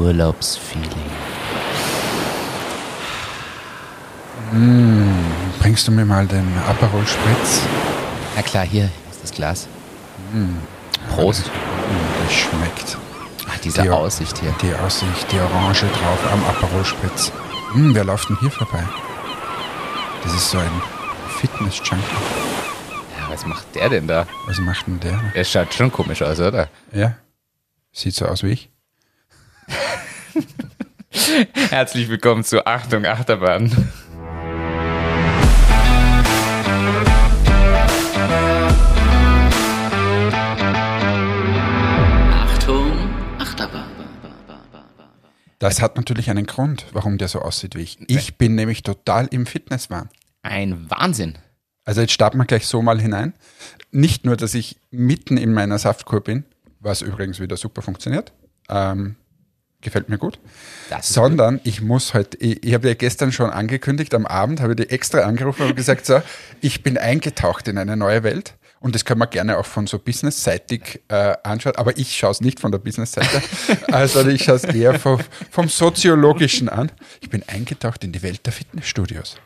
Urlaubsfeeling. Bringst du mir mal den Aperol Spritz? Na klar, hier ist das Glas. Prost. Mm, Das schmeckt. Ach, diese Die- Aussicht hier. Die Aussicht, die Orange drauf am Aperol Spritz. Hm, wer läuft denn hier vorbei? Das ist so ein Fitness-Junkie. Ja, was macht der denn da? Was macht denn der? Der schaut schon komisch aus, oder? Ja, sieht so aus wie ich. Herzlich willkommen zu Achtung Achterbahn. Achtung, Achterbahn. Das hat natürlich einen Grund, warum der so aussieht wie ich. Ich bin nämlich total im Fitnesswahn. Ein Wahnsinn. Also jetzt starten wir gleich so mal hinein. Nicht nur, dass ich mitten in meiner Saftkur bin, was übrigens wieder super funktioniert. Ähm, gefällt mir gut. Sondern ich muss heute, ich, ich habe ja gestern schon angekündigt, am Abend habe ich die extra angerufen und gesagt, so, ich bin eingetaucht in eine neue Welt. Und das können wir gerne auch von so businessseitig äh, anschauen. Aber ich schaue es nicht von der Businessseite, also ich schaue es eher vom, vom Soziologischen an. Ich bin eingetaucht in die Welt der Fitnessstudios.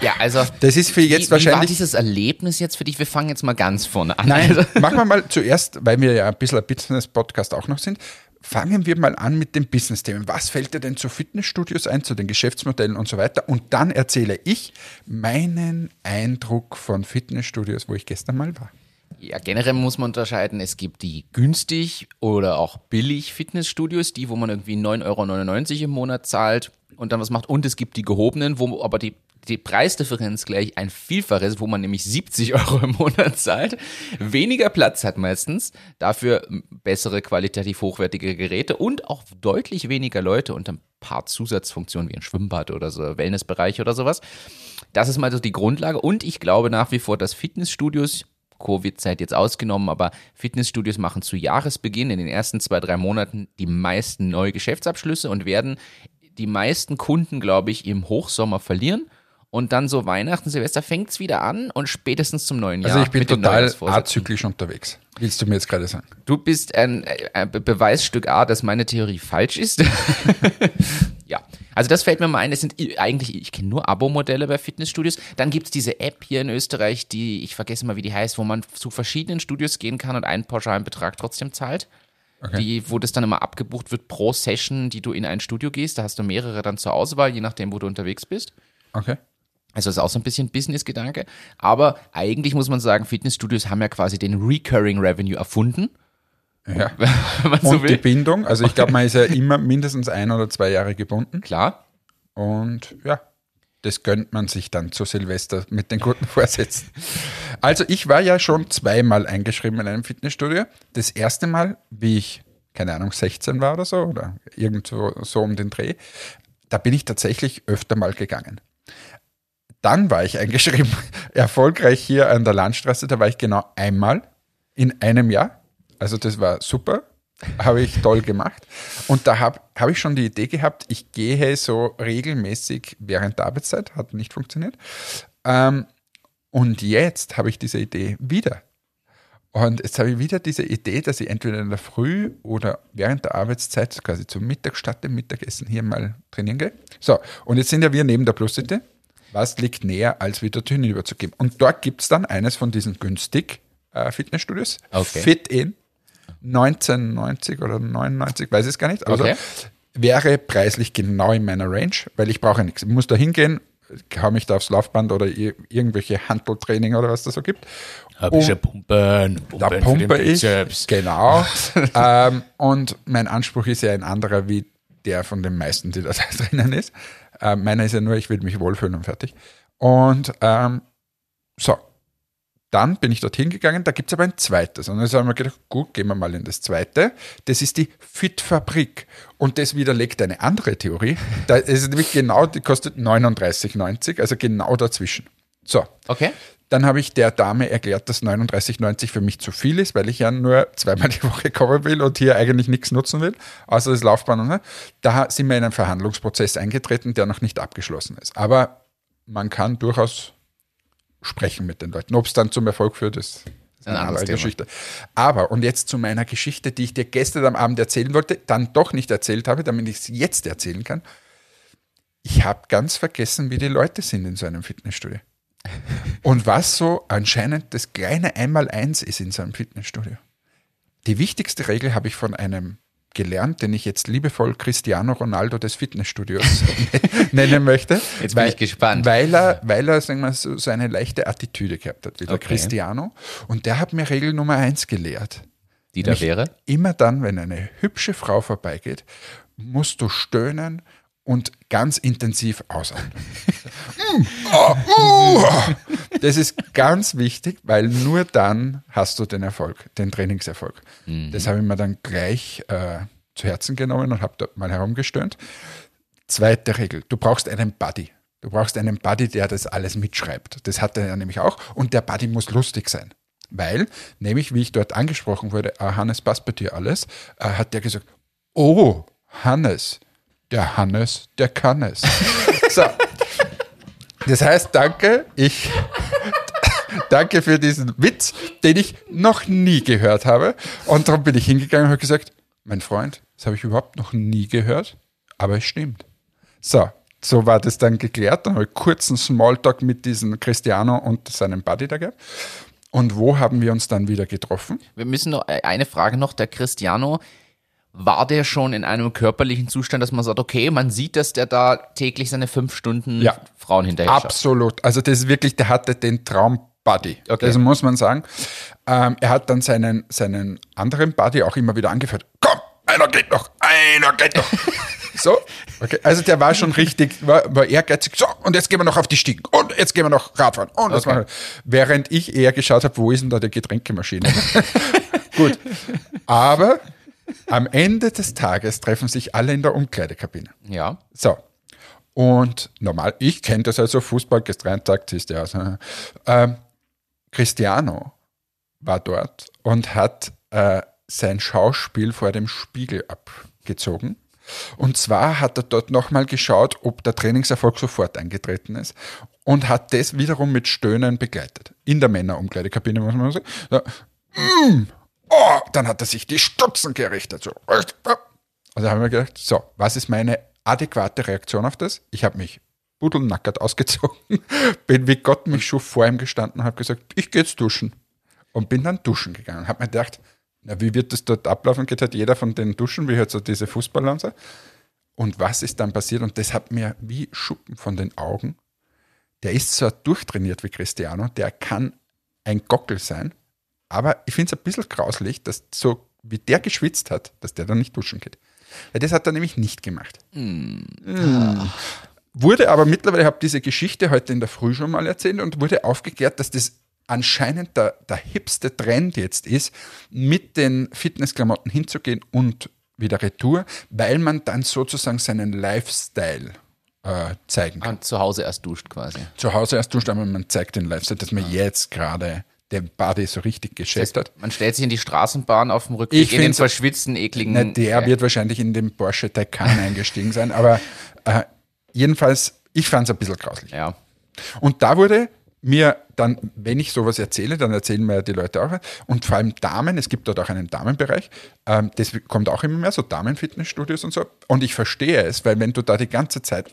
Ja, also. Das ist für jetzt wie, Wie war wahrscheinlich dieses Erlebnis jetzt für dich? Wir fangen jetzt mal ganz vorne an. Nein, Also, machen wir mal zuerst, weil wir ja ein bisschen ein Business-Podcast auch noch sind, fangen wir mal an mit den Business-Themen. Was fällt dir denn zu Fitnessstudios ein, zu den Geschäftsmodellen und so weiter? Und dann erzähle ich meinen Eindruck von Fitnessstudios, wo ich gestern mal war. Ja, generell muss man unterscheiden. Es gibt die günstig oder auch billig Fitnessstudios, die, wo man irgendwie 9,99 Euro im Monat zahlt und dann was macht. Und es gibt die gehobenen, wo aber die, die Preisdifferenz gleich ein Vielfaches, wo man nämlich 70 Euro im Monat zahlt, weniger Platz hat meistens, dafür bessere qualitativ hochwertige Geräte und auch deutlich weniger Leute und ein paar Zusatzfunktionen wie ein Schwimmbad oder so, Wellnessbereich oder sowas. Das ist mal so die Grundlage und ich glaube nach wie vor, dass Fitnessstudios Covid-Zeit jetzt ausgenommen, aber Fitnessstudios machen zu Jahresbeginn in den ersten zwei, drei Monaten die meisten neue Geschäftsabschlüsse und werden die meisten Kunden, glaube ich, im Hochsommer verlieren. Und dann so Weihnachten, Silvester fängt es wieder an und spätestens zum neuen Jahr. Also ich bin total azyklisch unterwegs. Willst du mir jetzt gerade sagen? Du bist ein, ein Be- Beweisstück A, dass meine Theorie falsch ist. ja, also das fällt mir mal ein. Es sind eigentlich, ich kenne nur Abo-Modelle bei Fitnessstudios. Dann gibt es diese App hier in Österreich, die, ich vergesse mal, wie die heißt, wo man zu verschiedenen Studios gehen kann und einen pauschalen Betrag trotzdem zahlt. Die, wo das dann immer abgebucht wird pro Session, die du in ein Studio gehst. Da hast du mehrere dann zur Auswahl, je nachdem, wo du unterwegs bist. Okay. Also das ist auch so ein bisschen Business-Gedanke. Aber eigentlich muss man sagen, Fitnessstudios haben ja quasi den Recurring Revenue erfunden. Ja. Man so Und die. Bindung, also ich glaube, man ist ja immer mindestens ein oder zwei Jahre gebunden. Klar. Und ja, das gönnt man sich dann zu Silvester mit den guten Vorsätzen. Also ich war ja schon zweimal eingeschrieben in einem Fitnessstudio. Das erste Mal, wie ich, keine Ahnung, 16 war oder so, oder irgendwo so um den Dreh, da bin ich tatsächlich öfter mal gegangen. Dann war ich eingeschrieben, erfolgreich hier an der Landstraße, da war ich genau einmal in einem Jahr. Also das war super, habe ich toll gemacht. Und da habe hab ich schon die Idee gehabt, ich gehe so regelmäßig während der Arbeitszeit, hat nicht funktioniert. Ähm, und jetzt habe ich diese Idee wieder. Und jetzt habe ich wieder diese Idee, dass ich entweder in der Früh oder während der Arbeitszeit quasi zum Mittag statt dem Mittagessen hier mal trainieren gehe. So, und jetzt sind ja wir neben der Plus City. Was liegt näher, als wieder hinüber zu geben? Und dort gibt es dann eines von diesen günstig äh, Fitnessstudios. Okay. Fit in 1990 oder 99, weiß ich es gar nicht. Also Okay. wäre preislich genau in meiner Range, weil ich brauche nichts. Ich muss da hingehen, hau mich da aufs Laufband oder ir- irgendwelche Handeltraining oder was das so gibt. Hab ich ja Pumpen, Da pumpe ich, genau. ähm, und mein Anspruch ist ja ein anderer wie der von den meisten, die da drinnen ist. Ähm, meiner ist ja nur, ich will mich wohlfühlen und fertig. Und ähm, so, dann bin ich dorthin gegangen, da gibt es aber ein zweites. Und dann haben wir gedacht, gut, gehen wir mal in das zweite. Das ist die Fit-Fabrik. Und das widerlegt eine andere Theorie. Da ist nämlich genau, die kostet 39,90, also genau dazwischen. So, Okay. dann habe ich der Dame erklärt, dass 39,90 für mich zu viel ist, weil ich ja nur zweimal die Woche kommen will und hier eigentlich nichts nutzen will, außer das Laufbahn. Und so. Da sind wir in einen Verhandlungsprozess eingetreten, der noch nicht abgeschlossen ist. Aber man kann durchaus sprechen mit den Leuten. Ob es dann zum Erfolg führt, ist ist ein anderes Thema. Geschichte. Aber, und jetzt zu meiner Geschichte, die ich dir gestern am Abend erzählen wollte, dann doch nicht erzählt habe, damit ich es jetzt erzählen kann. Ich habe ganz vergessen, wie die Leute sind in so einem Fitnessstudio. Und was so anscheinend das kleine Einmaleins ist in so einem Fitnessstudio. Die wichtigste Regel habe ich von einem gelernt, den ich jetzt liebevoll Cristiano Ronaldo des Fitnessstudios nennen möchte. Jetzt bin ich gespannt. Weil er, weil er sagen wir, so, so eine leichte Attitüde gehabt hat, wie der Okay. Cristiano. Und der hat mir Regel Nummer eins gelehrt. Die da Nämlich wäre? Immer dann, wenn eine hübsche Frau vorbeigeht, musst du stöhnen und ganz intensiv ausatmen. Das ist ganz wichtig, weil nur dann hast du den Erfolg, den Trainingserfolg. Das habe ich mir dann gleich äh, zu Herzen genommen und habe dort mal herumgestöhnt. Zweite Regel, du brauchst einen Buddy. Du brauchst einen Buddy, der das alles mitschreibt. Das hat er nämlich auch. Und der Buddy muss lustig sein. Weil, nämlich, wie ich dort angesprochen wurde, ah, Hannes, passt bei dir alles, äh, hat der gesagt, oh, Hannes, der Hannes, der kann es. so. Das heißt, danke, ich danke für diesen Witz, den ich noch nie gehört habe. Und darum bin ich hingegangen und habe gesagt, mein Freund, das habe ich überhaupt noch nie gehört, aber es stimmt. So, so war das dann geklärt. Dann habe ich kurzen Smalltalk mit diesem Cristiano und seinem Buddy da gehabt. Und wo haben wir uns dann wieder getroffen? Wir müssen noch äh, eine Frage noch. Der Cristiano, war der schon in einem körperlichen Zustand, dass man sagt, okay, man sieht, dass der da täglich seine fünf Stunden Ja. Frauen hinterher schaut. Absolut. Also das ist wirklich, der hatte den Traum-Buddy. Okay. Das muss man sagen. Ähm, er hat dann seinen, seinen anderen Buddy auch immer wieder angeführt. Komm, einer geht noch, einer geht noch. so, okay. Also der war schon richtig, war, war ehrgeizig. So, und jetzt gehen wir noch auf die Stiegen. Und jetzt gehen wir noch Radfahren. Und das Okay. machen wir. Während ich eher geschaut habe, wo ist denn da die Getränkemaschine? Gut. Aber am Ende des Tages treffen sich alle in der Umkleidekabine. Ja. So. Und normal, ich kenne das also, Fußball, gehst rein, zack, ziehst du aus. Ähm, Cristiano war dort und hat äh, sein Schauspiel vor dem Spiegel abgezogen. Und zwar hat er dort nochmal geschaut, ob der Trainingserfolg sofort eingetreten ist und hat das wiederum mit Stöhnen begleitet. In der Männerumkleidekabine, muss man sagen. So, mm, oh, dann hat er sich die Stutzen gerichtet. So. Also haben wir gedacht, so, was ist meine adäquate Reaktion auf das? Ich habe mich pudelnackert ausgezogen, bin wie Gott mich schuf vor ihm gestanden und habe gesagt, ich gehe jetzt duschen. Und bin dann duschen gegangen. Habe mir gedacht, na, wie wird das dort ablaufen? Geht halt jeder von den duschen, wie halt so diese Fußballer und so. Und was ist dann passiert? Und das hat mir wie Schuppen von den Augen. Der ist so durchtrainiert wie Cristiano, der kann ein Gockel sein, aber ich finde es ein bisschen grauslich, dass so wie der geschwitzt hat, dass der dann nicht duschen geht. Weil das hat er nämlich nicht gemacht. Mm. Wurde aber mittlerweile, ich habe diese Geschichte heute in der Früh schon mal erzählt und wurde aufgeklärt, dass das anscheinend der, der hipste Trend jetzt ist, mit den Fitnessklamotten hinzugehen und wieder retour, weil man dann sozusagen seinen Lifestyle äh, zeigen kann. Und zu Hause erst duscht quasi. Zu Hause erst duscht, aber man zeigt den Lifestyle, dass man jetzt gerade den Body so richtig geschäft hat. Man stellt sich in die Straßenbahn auf dem Rückweg Ich in den verschwitzten, ekligen. Na, der wird wahrscheinlich in den Porsche Taycan eingestiegen sein, aber äh, jedenfalls, ich fand es ein bisschen grauslich. Ja. Und da wurde mir dann, wenn ich sowas erzähle, dann erzählen mir die Leute auch. Und vor allem Damen, es gibt dort auch einen Damenbereich, ähm, das kommt auch immer mehr, so Damenfitnessstudios und so. Und ich verstehe es, weil wenn du da die ganze Zeit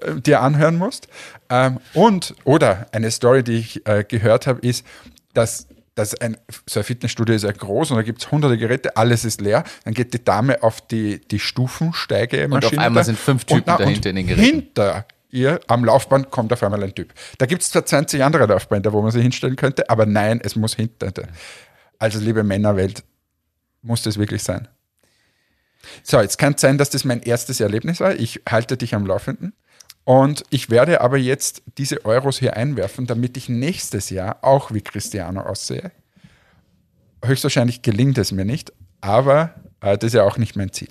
äh, dir anhören musst. Ähm, und, oder eine Story, die ich äh, gehört habe, ist, dass dass ein, so ein Fitnessstudio ist ja groß und da gibt es hunderte Geräte, alles ist leer. Dann geht die Dame auf die, die Stufensteigemaschine. Und auf einmal sind fünf Typen und, na, dahinter in den Geräten. Hinter ihr am Laufband kommt auf einmal ein Typ. Da gibt es zwar 20 andere Laufbänder, wo man sich hinstellen könnte, aber nein, es muss hinter. Also, liebe Männerwelt, muss das wirklich sein? So, jetzt kann es sein, dass das mein erstes Erlebnis war. Ich halte dich am Laufenden. Und ich werde aber jetzt diese Euros hier einwerfen, damit ich nächstes Jahr auch wie Cristiano aussehe. Höchstwahrscheinlich gelingt es mir nicht, aber äh, das ist ja auch nicht mein Ziel.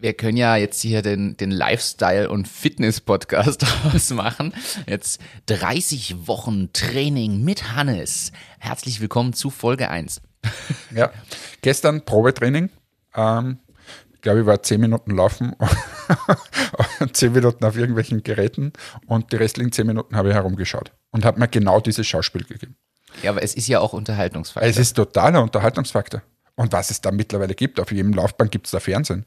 Wir können ja jetzt hier den, den Lifestyle- und Fitness-Podcast draus machen. Jetzt 30 Wochen Training mit Hannes. Herzlich willkommen zu Folge 1. Ja, gestern Probetraining. Ähm, ich glaube, ich war zehn Minuten laufen und zehn Minuten auf irgendwelchen Geräten und die restlichen zehn Minuten habe ich herumgeschaut und habe mir genau dieses Schauspiel gegeben. Ja, aber es ist ja auch Unterhaltungsfaktor. Es ist totaler Unterhaltungsfaktor. Und was es da mittlerweile gibt, auf jedem Laufband gibt es da Fernsehen.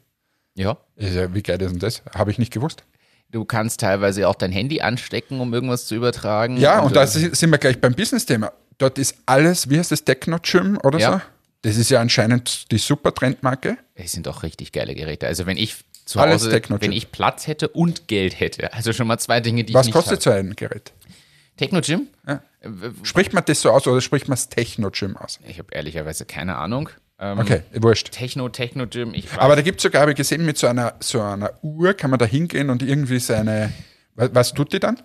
Ja. Ja, wie geil ist denn das? Habe ich nicht gewusst. Du kannst teilweise auch dein Handy anstecken, um irgendwas zu übertragen. Ja, und äh, da si- sind wir gleich beim Business-Thema. Dort ist alles, wie heißt das, Techno-Gym oder Ja. so? Das ist ja anscheinend die super Trendmarke. Es sind doch richtig geile Geräte. Also wenn ich zu Alles Hause, wenn ich Platz hätte und Geld hätte, also schon mal zwei Dinge, die Was ich nicht kostet habe. so ein Gerät? Techno-Gym? Ja. Spricht man das so aus oder spricht man das Techno-Gym aus? Ich habe ehrlicherweise keine Ahnung. Ähm, Okay, wurscht. Techno, Techno-Gym, ich weiß. Aber da gibt es sogar, habe ich gesehen, mit so einer, so einer Uhr kann man da hingehen und irgendwie seine. Was, was tut die dann?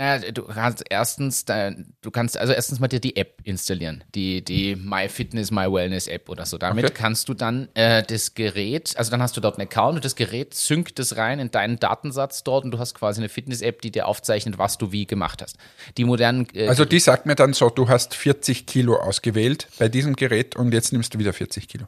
Naja, du kannst erstens, du kannst also erstens mal dir die App installieren, die, die My Fitness, My Wellness App oder so. Damit Okay. kannst du dann äh, das Gerät, also dann hast du dort einen Account und das Gerät synkt das rein in deinen Datensatz dort und du hast quasi eine Fitness-App, die dir aufzeichnet, was du wie gemacht hast. Die modernen, äh, Also die sagt mir dann so, du hast 40 Kilo ausgewählt bei diesem Gerät und jetzt nimmst du wieder 40 Kilo.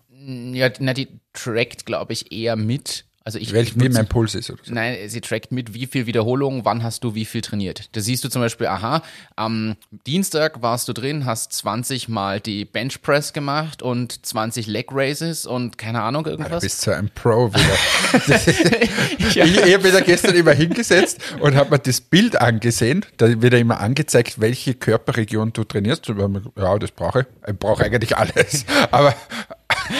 ja, na, die trackt, glaube ich, eher mit. Also ich, Welch, wie mein Puls ist oder so. Nein, sie trackt mit, wie viel Wiederholungen, wann hast du wie viel trainiert. Da siehst du zum Beispiel, aha, am Dienstag warst du drin, hast 20 Mal die Bench Press gemacht und 20 Leg Raises und keine Ahnung, Du irgendwas. bist so ein Pro wieder. Ich, ich habe da gestern immer hingesetzt und habe mir das Bild angesehen. Da wird ja immer angezeigt, welche Körperregion du trainierst. Und Ja, das brauche ich. Ich brauche eigentlich alles. Aber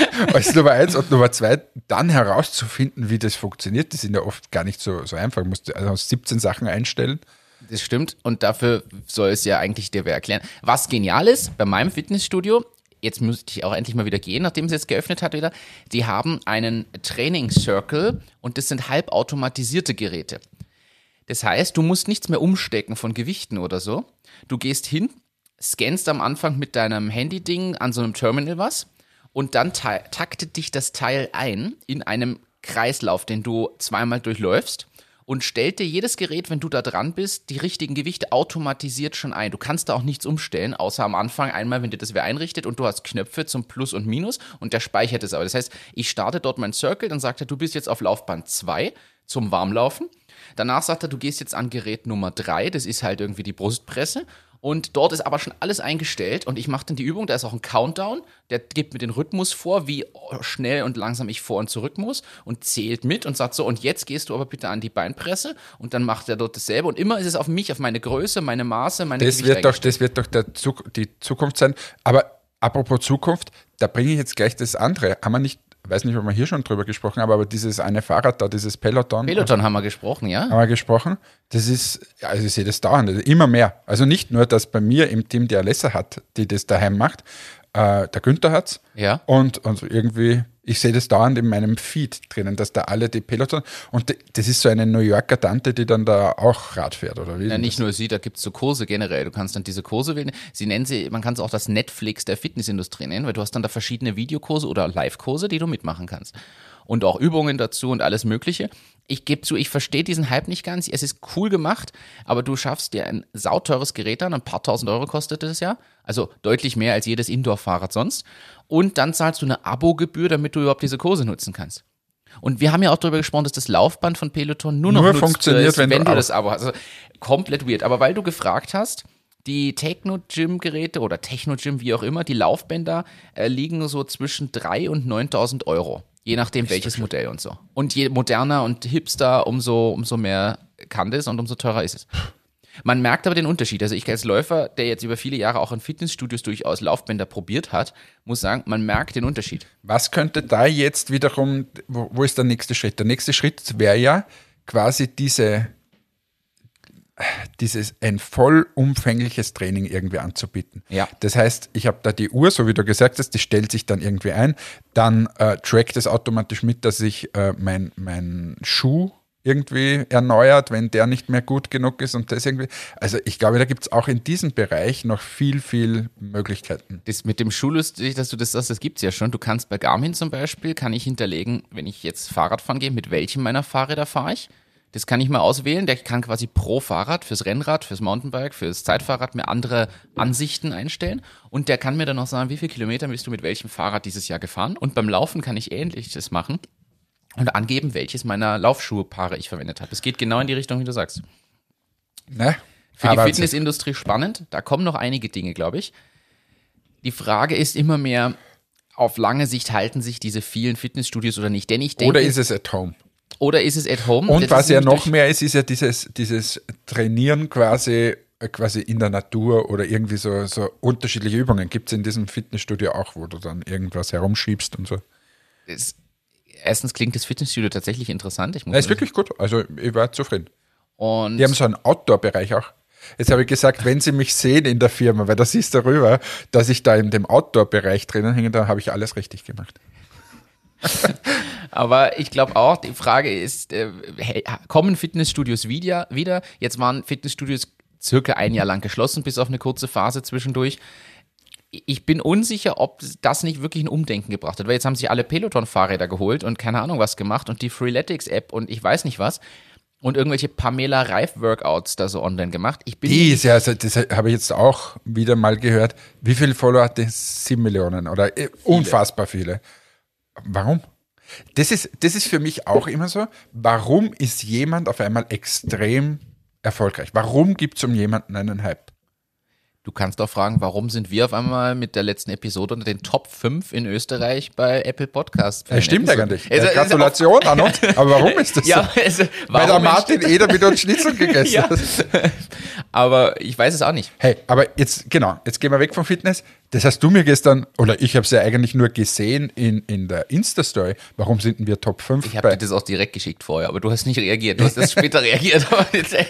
als Nummer eins und Nummer zwei, dann herauszufinden, wie das funktioniert, das sind ja oft gar nicht so, so einfach. Du musst also 17 Sachen einstellen. Das stimmt und dafür soll es ja eigentlich dir wer erklären. Was genial ist, bei meinem Fitnessstudio, jetzt müsste ich auch endlich mal wieder gehen, nachdem es jetzt geöffnet hat wieder, die haben einen Training Circle und das sind halbautomatisierte Geräte. Das heißt, du musst nichts mehr umstecken von Gewichten oder so. Du gehst hin, scannst am Anfang mit deinem Handy-Ding an so einem Terminal was und dann ta- taktet dich das Teil ein in einem Kreislauf, den du zweimal durchläufst und stellt dir jedes Gerät, wenn du da dran bist, die richtigen Gewichte automatisiert schon ein. Du kannst da auch nichts umstellen, außer am Anfang einmal, wenn dir das wer einrichtet und du hast Knöpfe zum Plus und Minus und der speichert es aber. Das heißt, ich starte dort mein Circle, dann sagt er, du bist jetzt auf Laufband 2 zum Warmlaufen. Danach sagt er, du gehst jetzt an Gerät Nummer 3, das ist halt irgendwie die Brustpresse. Und dort ist aber schon alles eingestellt und ich mache dann die Übung, da ist auch ein Countdown, der gibt mir den Rhythmus vor, wie schnell und langsam ich vor und zurück muss und zählt mit und sagt so, und jetzt gehst du aber bitte an die Beinpresse und dann macht er dort dasselbe und immer ist es auf mich, auf meine Größe, meine Maße, meine Das wird doch, das wird doch Zuk die Zukunft sein. Aber apropos Zukunft, da bringe ich jetzt gleich das andere. Haben wir nicht, weiß nicht, ob wir hier schon drüber gesprochen haben, aber dieses eine Fahrrad da, dieses Peloton. Peloton haben wir gesprochen, ja? haben wir gesprochen. Das ist, also ich sehe das dauernd, also immer mehr. Also nicht nur, dass bei mir im Team die Alessa hat, die das daheim macht, äh, der Günther hat's. Ja. Und, und irgendwie, ich sehe das dauernd in meinem Feed drinnen, dass da alle die Peloton, und das ist so eine New Yorker Tante, die dann da auch Rad fährt, oder wie? Ja, nicht nur sie, da gibt es so Kurse generell. Du kannst dann diese Kurse wählen. Sie nennen sie, man kann es auch das Netflix der Fitnessindustrie nennen, weil du hast dann da verschiedene Videokurse oder Live-Kurse, die du mitmachen kannst. Und auch Übungen dazu und alles Mögliche. Ich gebe zu, ich verstehe diesen Hype nicht ganz. Es ist cool gemacht, aber du schaffst dir ein sauteures Gerät an, ein paar tausend Euro kostet es ja. Also deutlich mehr als jedes Indoor-Fahrrad sonst. Und dann zahlst du eine Abogebühr, damit du überhaupt diese Kurse nutzen kannst. Und wir haben ja auch darüber gesprochen, dass das Laufband von Peloton nur noch Nur funktioniert, ist, wenn du wenn du das Abo hast. Also komplett weird. Aber weil du gefragt hast, die Techno-Gym-Geräte oder Techno-Gym, wie auch immer, die Laufbänder äh, liegen so zwischen 3.000 und 9.000 Euro. Je nachdem, welches Modell und so. Und je moderner und hipster, umso, umso mehr kann das und umso teurer ist es. Man merkt aber den Unterschied. Also ich als Läufer, der jetzt über viele Jahre auch in Fitnessstudios durchaus Laufbänder probiert hat, muss sagen, man merkt den Unterschied. Was könnte da jetzt wiederum, wo, wo ist der nächste Schritt? Der nächste Schritt wäre ja quasi diese, dieses ein vollumfängliches Training irgendwie anzubieten. Ja. Das heißt, ich habe da die Uhr, so wie du gesagt hast, die stellt sich dann irgendwie ein, dann äh, trackt es automatisch mit, dass sich äh, mein, mein Schuh irgendwie erneuert, wenn der nicht mehr gut genug ist und das irgendwie. Also ich glaube, da gibt es auch in diesem Bereich noch viel, viel Möglichkeiten. Das mit dem Schuh lustig, dass du das sagst, das gibt's ja schon. Du kannst bei Garmin zum Beispiel, kann ich hinterlegen, wenn ich jetzt Fahrrad fahren gehe, mit welchem meiner Fahrräder fahre ich. Das kann ich mal auswählen. Der kann quasi pro Fahrrad, fürs Rennrad, fürs Mountainbike, fürs Zeitfahrrad mir andere Ansichten einstellen. Und der kann mir dann auch sagen, wie viele Kilometer bist du mit welchem Fahrrad dieses Jahr gefahren. Und beim Laufen kann ich ähnliches machen und angeben, welches meiner Laufschuhepaare ich verwendet habe. Es geht genau in die Richtung, wie du sagst. Ne? Für Ah, die. Fitnessindustrie spannend. Da kommen noch einige Dinge, glaube ich. Die Frage ist immer mehr, auf lange Sicht halten sich diese vielen Fitnessstudios oder nicht? Denn ich denke, Oder ist es at home? Oder ist es at home? Und Das was ist ja noch mehr ist, ist ja dieses, dieses Trainieren quasi, äh, quasi in der Natur oder irgendwie so, so unterschiedliche Übungen. Gibt es in diesem Fitnessstudio auch, wo du dann irgendwas herumschiebst und so. ist, erstens klingt das Fitnessstudio tatsächlich interessant. Ich muss ist wirklich gut. Also ich war zufrieden. und Die haben so einen Outdoor-Bereich auch. Jetzt habe ich gesagt, wenn Sie mich sehen in der Firma, weil das siehst darüber, dass ich da in dem Outdoor-Bereich drinnen hänge, dann habe ich alles richtig gemacht. Aber ich glaube auch, die Frage ist, äh, hey, kommen Fitnessstudios wieder, wieder? Jetzt waren Fitnessstudios circa ein Jahr lang geschlossen, bis auf eine kurze Phase zwischendurch. Ich bin unsicher, ob das nicht wirklich ein Umdenken gebracht hat, weil jetzt haben sich alle Peloton-Fahrräder geholt und keine Ahnung was gemacht und die Freeletics-App und ich weiß nicht was und irgendwelche Pamela Reif-Workouts da so online gemacht. Ich bin Die ist ja, also das habe ich jetzt auch wieder mal gehört. Wie viele Follower hat die? Sieben Millionen oder äh, unfassbar viele. Warum? Das ist, das ist für mich auch immer so. Warum ist jemand auf einmal extrem erfolgreich? Warum gibt es um jemanden einen Hype? Du kannst auch fragen, warum sind wir auf einmal mit der letzten Episode unter den Top 5 in Österreich bei Apple Podcasts? Das stimmt Episoden? eigentlich. Also, also Gratulation an uns. Aber warum ist das Ja, so? also, Weil der Martin Eder mit uns Schnitzel gegessen Ja. hat. Aber ich weiß es auch nicht. Hey, aber jetzt, genau, jetzt gehen wir weg vom Fitness. Das hast du mir gestern, oder ich habe es ja eigentlich nur gesehen in, in der Insta-Story. Warum sind wir Top 5 Ich habe dir das auch direkt geschickt vorher, aber du hast nicht reagiert. Du hast erst später reagiert.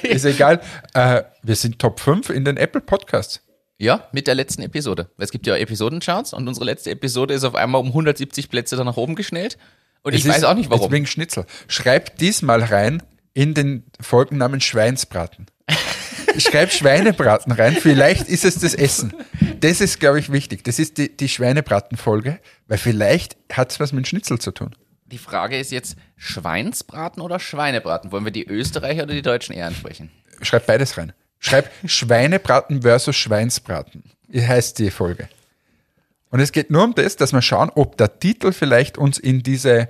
Ist egal. Äh, wir sind Top 5 in den Apple Podcasts. ja, mit der letzten Episode. Es gibt ja Episodencharts und unsere letzte Episode ist auf einmal um 170 Plätze dann nach oben geschnellt. Und ich Es weiß ist- auch nicht warum. Jetzt wegen Schnitzel. Schreib diesmal rein in den Folgennamen Schweinsbraten. Schreib Schweinebraten rein. Vielleicht ist es das Essen. Das ist, glaube ich, wichtig. Das ist die, die Schweinebraten-Folge, weil vielleicht hat es was mit Schnitzel zu tun. Die Frage ist jetzt Schweinsbraten oder Schweinebraten? Wollen wir die Österreicher oder die Deutschen eher ansprechen? Schreib beides rein. Schreib Schweinebraten versus Schweinsbraten. Wie heißt die Folge? Und es geht nur um das, dass wir schauen, ob der Titel vielleicht uns in diese,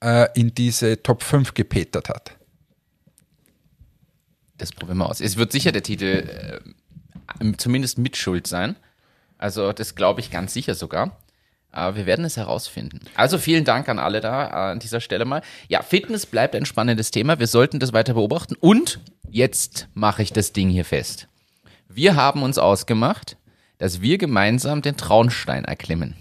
äh, in diese Top 5 gepetert hat. Das probieren wir aus. Es wird sicher der Titel äh, zumindest mit Schuld sein. Also das glaube ich ganz sicher sogar. Aber wir werden es herausfinden. Also vielen Dank an alle da äh, an dieser Stelle mal. Ja, Fitness bleibt ein spannendes Thema. Wir sollten das weiter beobachten. Und jetzt mache ich das Ding hier fest. Wir haben uns ausgemacht, dass wir gemeinsam den Traunstein erklimmen.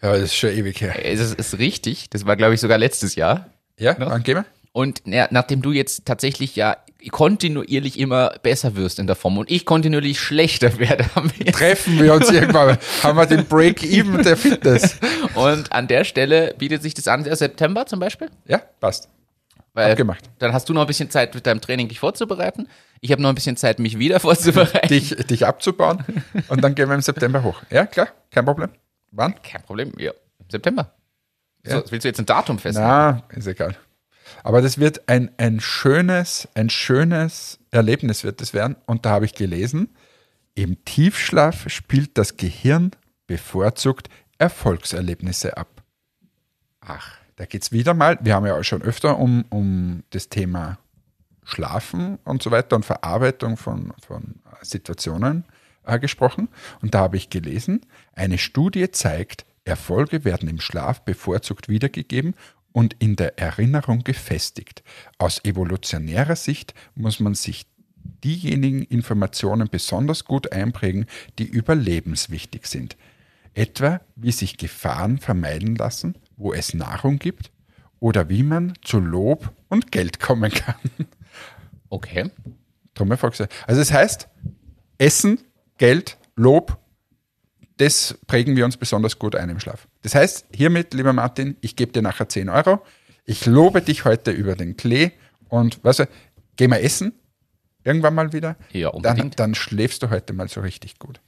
Ja, das ist schon ewig her. Es ist, ist richtig. Das war, glaube ich, sogar letztes Jahr. Ja, Noch? wann gehen wir? Und na, nachdem du jetzt tatsächlich ja kontinuierlich immer besser wirst in der Form und ich kontinuierlich schlechter werde, haben wir Treffen wir uns irgendwann. Haben wir den Break-Even der Fitness. Und an der Stelle bietet sich das an, September zum Beispiel. Ja, passt. Weil Abgemacht. Dann hast du noch ein bisschen Zeit mit deinem Training dich vorzubereiten. Ich habe noch ein bisschen Zeit, mich wieder vorzubereiten. Dich, dich abzubauen und dann gehen wir im September hoch. Ja, klar, kein Problem. Wann? Kein Problem, ja. September. Ja. So, willst du jetzt ein Datum festlegen? Na, ist egal. Aber das wird ein, ein schönes, ein schönes Erlebnis wird es werden. Und da habe ich gelesen, im Tiefschlaf spielt das Gehirn bevorzugt Erfolgserlebnisse ab. Ach, da geht es wieder mal, wir haben ja auch schon öfter um, um das Thema Schlafen und so weiter und Verarbeitung von, von Situationen äh, gesprochen. Und da habe ich gelesen, eine Studie zeigt, Erfolge werden im Schlaf bevorzugt wiedergegeben und in der Erinnerung gefestigt. Aus evolutionärer Sicht muss man sich diejenigen Informationen besonders gut einprägen, die überlebenswichtig sind. Etwa wie sich Gefahren vermeiden lassen, wo es Nahrung gibt oder wie man zu Lob und Geld kommen kann. Okay. Drum. Also das heißt, Essen, Geld, Lob, das prägen wir uns besonders gut ein im Schlaf. Das heißt, hiermit, lieber Martin, ich gebe dir nachher 10 Euro. Ich lobe dich heute über den Klee und weißt du, geh mal essen, irgendwann mal wieder. Ja, dann, unbedingt. dann schläfst du heute mal so richtig gut.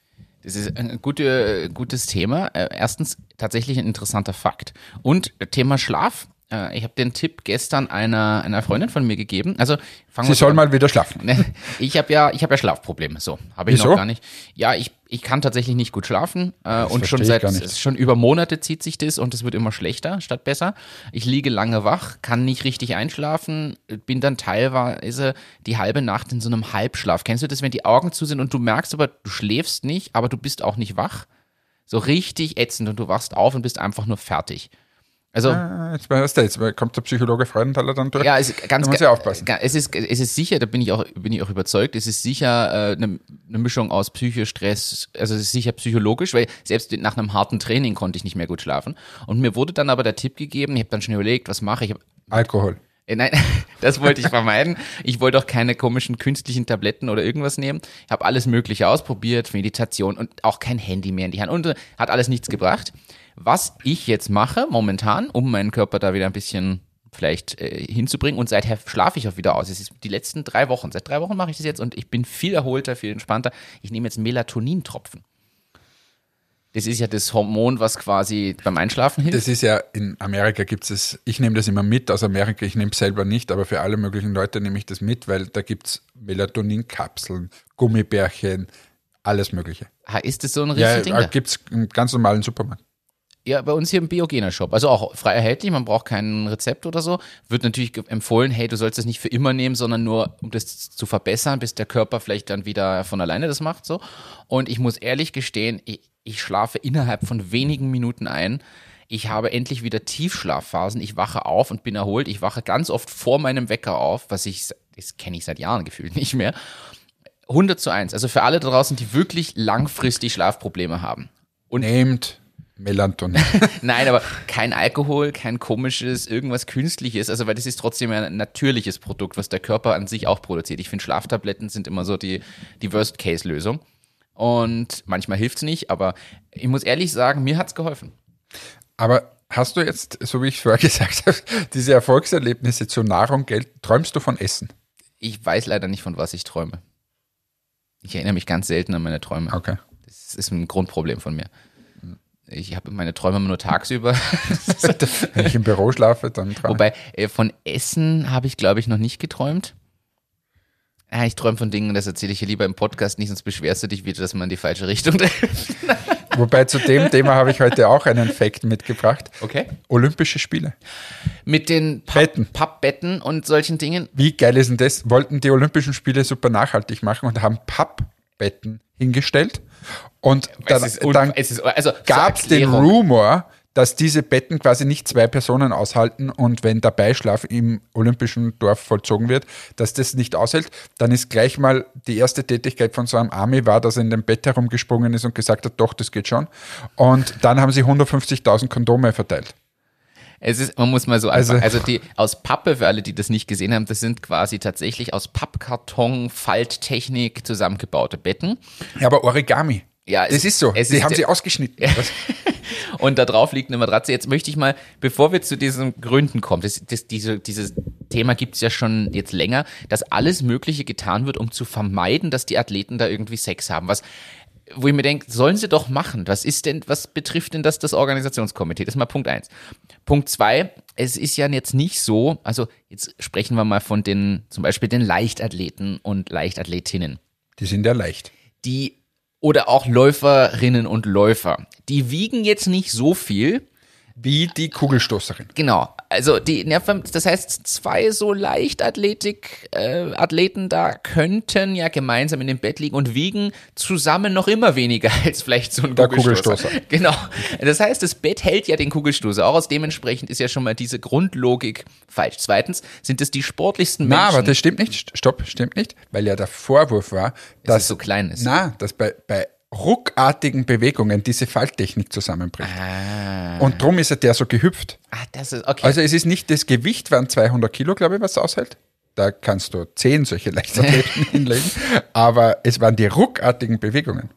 Das ist ein gute, gutes Thema. Äh, Erstens tatsächlich ein interessanter Fakt. Und Thema Schlaf Äh, ich habe den Tipp gestern einer, einer Freundin von mir gegeben. Also fangen Sie soll an. mal wieder schlafen. Ich habe ja, ich habe ja Schlafprobleme. So habe ich Wieso? noch gar nicht. Ja, ich, ich kann tatsächlich nicht gut schlafen äh, und schon seit schon über Monate zieht sich das und es wird immer schlechter statt besser. Ich liege lange wach, kann nicht richtig einschlafen, bin dann teilweise die halbe Nacht in so einem Halbschlaf. Kennst du das, wenn die Augen zu sind und du merkst aber, du schläfst nicht, aber du bist auch nicht wach? So richtig ätzend und du wachst auf und bist einfach nur fertig. Also Ah, Jetzt weißt du, jetzt kommt der Psychologe Freudenthaler dann durch. ja, es, ganz, Da muss ich aufpassen. Es ist, es ist sicher, da bin ich auch, bin ich auch überzeugt, es ist sicher äh, eine, eine Mischung aus Psyche, Stress, also es ist sicher psychologisch, weil selbst nach einem harten Training konnte ich nicht mehr gut schlafen. Und mir wurde dann aber der Tipp gegeben, ich habe dann schon überlegt, was mache ich? Alkohol. Äh, nein, das wollte ich vermeiden. Ich wollte auch keine komischen künstlichen Tabletten oder irgendwas nehmen. Ich habe alles Mögliche ausprobiert, Meditation und auch kein Handy mehr in die Hand und äh, hat alles nichts gebracht. Was ich jetzt mache momentan, um meinen Körper da wieder ein bisschen vielleicht äh, hinzubringen und seither schlafe ich auch wieder aus. Es ist die letzten drei Wochen. Seit drei Wochen mache ich das jetzt und ich bin viel erholter, viel entspannter. Ich nehme jetzt Melatonintropfen. Das ist ja das Hormon, was quasi beim Einschlafen hilft. Das ist ja, in Amerika gibt es, ich nehme das immer mit aus Amerika, ich nehme es selber nicht, aber für alle möglichen Leute nehme ich das mit, weil da gibt es Melatoninkapseln, Gummibärchen, alles Mögliche. Ah, ist das so ein Ja, Riesending? da? gibt es im ganz normalen Supermarkt. Ja, bei uns hier im Biogener Shop. Also auch frei erhältlich, man braucht kein Rezept oder so. Wird natürlich empfohlen, hey, du sollst das nicht für immer nehmen, sondern nur, um das zu verbessern, bis der Körper vielleicht dann wieder von alleine das macht. so. Und ich muss ehrlich gestehen, ich, ich schlafe innerhalb von wenigen Minuten ein. Ich habe endlich wieder Tiefschlafphasen. Ich wache auf und bin erholt. Ich wache ganz oft vor meinem Wecker auf, was ich, das kenne ich seit Jahren gefühlt nicht mehr. 100 zu 1. Also für alle da draußen, die wirklich langfristig Schlafprobleme haben. Nehmt Melatonin. Nein, aber kein Alkohol, kein komisches, irgendwas Künstliches. Also, weil das ist trotzdem ein natürliches Produkt, was der Körper an sich auch produziert. Ich finde, Schlaftabletten sind immer so die, die Worst-Case-Lösung. Und manchmal hilft's nicht, aber ich muss ehrlich sagen, mir hat's geholfen. aber hast du jetzt, so wie ich vorher gesagt habe, diese Erfolgserlebnisse zu Nahrung, Geld, träumst du von Essen? Ich weiß leider nicht, von was ich träume. Ich erinnere mich ganz selten an meine Träume. Okay. Das ist ein Grundproblem von mir. Ich habe meine Träume immer nur tagsüber. Wenn ich im Büro schlafe, dann träume Wobei, äh, von Essen habe ich, glaube ich, noch nicht geträumt. Ja, ich träume von Dingen, das erzähle ich hier lieber im Podcast nicht, sonst beschwerst du dich wieder, dass man in die falsche Richtung trifft. Wobei zu dem Thema habe ich heute auch einen Fact mitgebracht. Okay. Olympische Spiele. Mit den Betten. Papp Pappbetten und solchen Dingen. Wie geil ist denn das? Wollten die Olympischen Spiele super nachhaltig machen und haben Pappbetten hingestellt. Und dann, es dann also gab es den. Rumor, dass diese Betten quasi nicht zwei Personen aushalten und wenn der Beischlaf im olympischen Dorf vollzogen wird, dass das nicht aushält, dann ist gleich mal die erste Tätigkeit von so einem Army war, dass er in dem Bett herumgesprungen ist und gesagt hat, doch, das geht schon. Und dann haben sie 150.000 Kondome verteilt. Es ist, man muss mal so Also-. Also, die aus Pappe, für alle, die das nicht gesehen haben, das sind quasi tatsächlich aus Pappkarton, Falttechnik zusammengebaute Betten. Ja, aber Origami. Ja, das es- ist so. es die ist haben sie ausgeschnitten. Und da drauf liegt eine Matratze. Jetzt möchte ich mal, bevor wir zu diesen Gründen kommen, das, das, diese, dieses Thema gibt es ja schon jetzt länger, dass alles Mögliche getan wird, um zu vermeiden, dass die Athleten da irgendwie Sex haben. Was, wo ich mir denke, sollen sie doch machen. Was ist denn, was betrifft denn das das Organisationskomitee? Das ist mal Punkt eins. Punkt zwei, es ist ja jetzt nicht so, also jetzt sprechen wir mal von den, zum Beispiel den Leichtathleten und Leichtathletinnen Die sind ja leicht. die oder auch Läuferinnen und Läufer, die wiegen jetzt nicht so viel. Wie die Kugelstoßerin. Genau, also die, ja, das heißt, zwei so Leichtathletik-Athleten da könnten ja gemeinsam in dem Bett liegen und wiegen zusammen noch immer weniger als vielleicht so ein Der Kugelstoßer. Kugelstoßer. Genau. Das heißt, das Bett hält ja den Kugelstoßer. Auch aus dementsprechend ist ja schon mal diese Grundlogik falsch. Zweitens sind es die sportlichsten Menschen. Na, aber das stimmt nicht. Stopp, stimmt nicht. Weil ja der Vorwurf war, dass es so klein ist. Na, dass bei, bei ruckartigen Bewegungen diese Falltechnik zusammenbricht. Ah. Und drum ist er der so gehüpft. ah, das ist okay. Also es ist nicht das Gewicht, waren 200 Kilo, glaube ich, was aushält. Da kannst du zehn solche Leichtathleten hinlegen. Aber es waren die ruckartigen Bewegungen.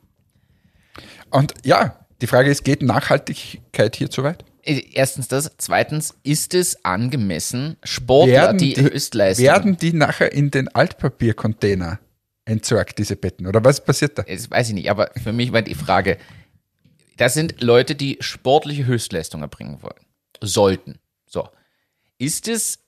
Und ja, die Frage ist, geht Nachhaltigkeit hier zu weit? Erstens das. Zweitens, ist es angemessen, Sportler, die, Höchstleistung. werden die nachher in den Altpapiercontainer entsorgt, diese Betten? Oder was passiert da? das weiß ich nicht, aber für mich war die Frage, das sind Leute, die sportliche Höchstleistung erbringen wollen. Sollten. So. ist es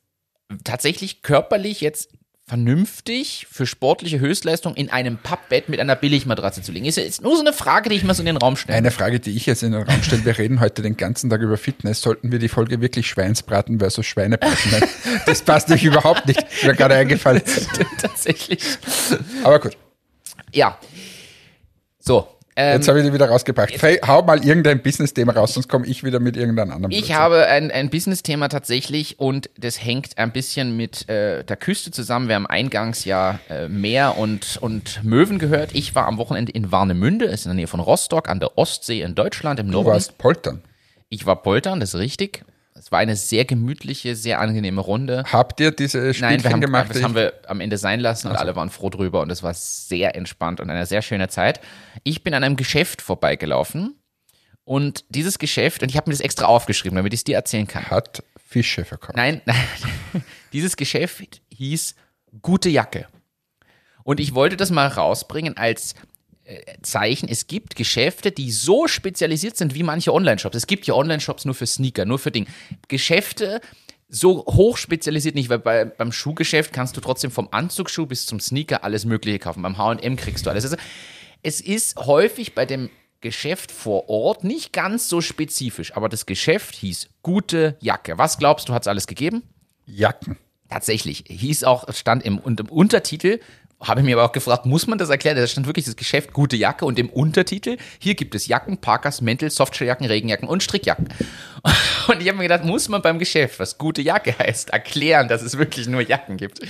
tatsächlich körperlich jetzt vernünftig für sportliche Höchstleistung in einem Pappbett mit einer Billigmatratze zu liegen? Ist jetzt nur so eine Frage, die ich mal so in den Raum stelle. Eine Frage, die ich jetzt in den Raum stelle. Wir reden heute den ganzen Tag über Fitness. Sollten wir die Folge wirklich Schweinsbraten versus Schweinebraten nennen? Das passt nicht überhaupt nicht. Ist mir gerade eingefallen. tatsächlich. Aber gut, Ja. So. Ähm, jetzt habe ich die wieder rausgebracht. Fay, hau mal irgendein Business-Thema raus, sonst komme ich wieder mit irgendeinem anderen. Ich Blödsinn. habe ein, ein Business-Thema tatsächlich und das hängt ein bisschen mit äh, der Küste zusammen. Wir haben eingangs ja äh, Meer und, und Möwen gehört. Ich war am Wochenende in Warnemünde, ist in der Nähe von Rostock, an der Ostsee in Deutschland im Du Norden. warst poltern. Ich war poltern, das ist richtig. Es war eine sehr gemütliche, sehr angenehme Runde. Habt ihr diese Spielchen Nein, wir haben, gemacht? das haben wir am Ende sein lassen und alle waren froh drüber und es war sehr entspannt und eine sehr schöne Zeit. Ich bin an einem Geschäft vorbeigelaufen und dieses Geschäft, und ich habe mir das extra aufgeschrieben, damit ich es dir erzählen kann. hat Fische verkauft. Nein, dieses Geschäft hieß Gute Jacke. Und ich wollte das mal rausbringen als Zeichen. Es gibt Geschäfte, die so spezialisiert sind wie manche Online-Shops. Es gibt ja Online-Shops nur für Sneaker, nur für Ding. Geschäfte so hoch spezialisiert nicht, weil bei, beim Schuhgeschäft kannst du trotzdem vom Anzugsschuh bis zum Sneaker alles Mögliche kaufen. Beim H&M kriegst du alles. Also, es ist häufig bei dem Geschäft vor Ort nicht ganz so spezifisch, aber das Geschäft hieß gute Jacke. Was glaubst du, hat es alles gegeben? Jacken. Tatsächlich. Hieß auch, stand im, und im Untertitel, habe ich mir aber auch gefragt, muss man das erklären? Da stand wirklich das Geschäft gute Jacke und im Untertitel, hier gibt es Jacken, Parkers, Mäntel, Softshelljacken, Regenjacken und Strickjacken. Und ich habe mir gedacht, muss man beim Geschäft, was gute Jacke heißt, erklären, dass es wirklich nur Jacken gibt?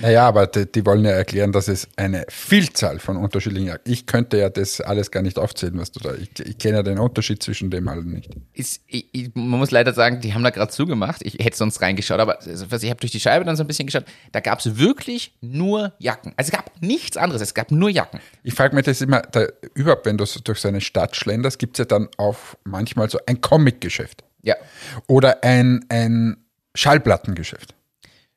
Naja, aber die, die wollen ja erklären, dass es eine Vielzahl von unterschiedlichen Jacken. Ich könnte ja das alles gar nicht aufzählen, was du da. Ich, ich kenne ja den Unterschied zwischen dem allen nicht. Ist, ich, man muss leider sagen, die haben da gerade zugemacht. Ich hätte sonst reingeschaut, aber also, ich habe durch die Scheibe dann so ein bisschen geschaut. Da gab es wirklich nur Jacken. Also es gab nichts anderes, es gab nur Jacken. Ich frage mich das immer, da, überhaupt, wenn du so durch so eine Stadt schlenderst, gibt es ja dann auch manchmal so ein Comic-Geschäft Ja, oder ein, ein Schallplattengeschäft.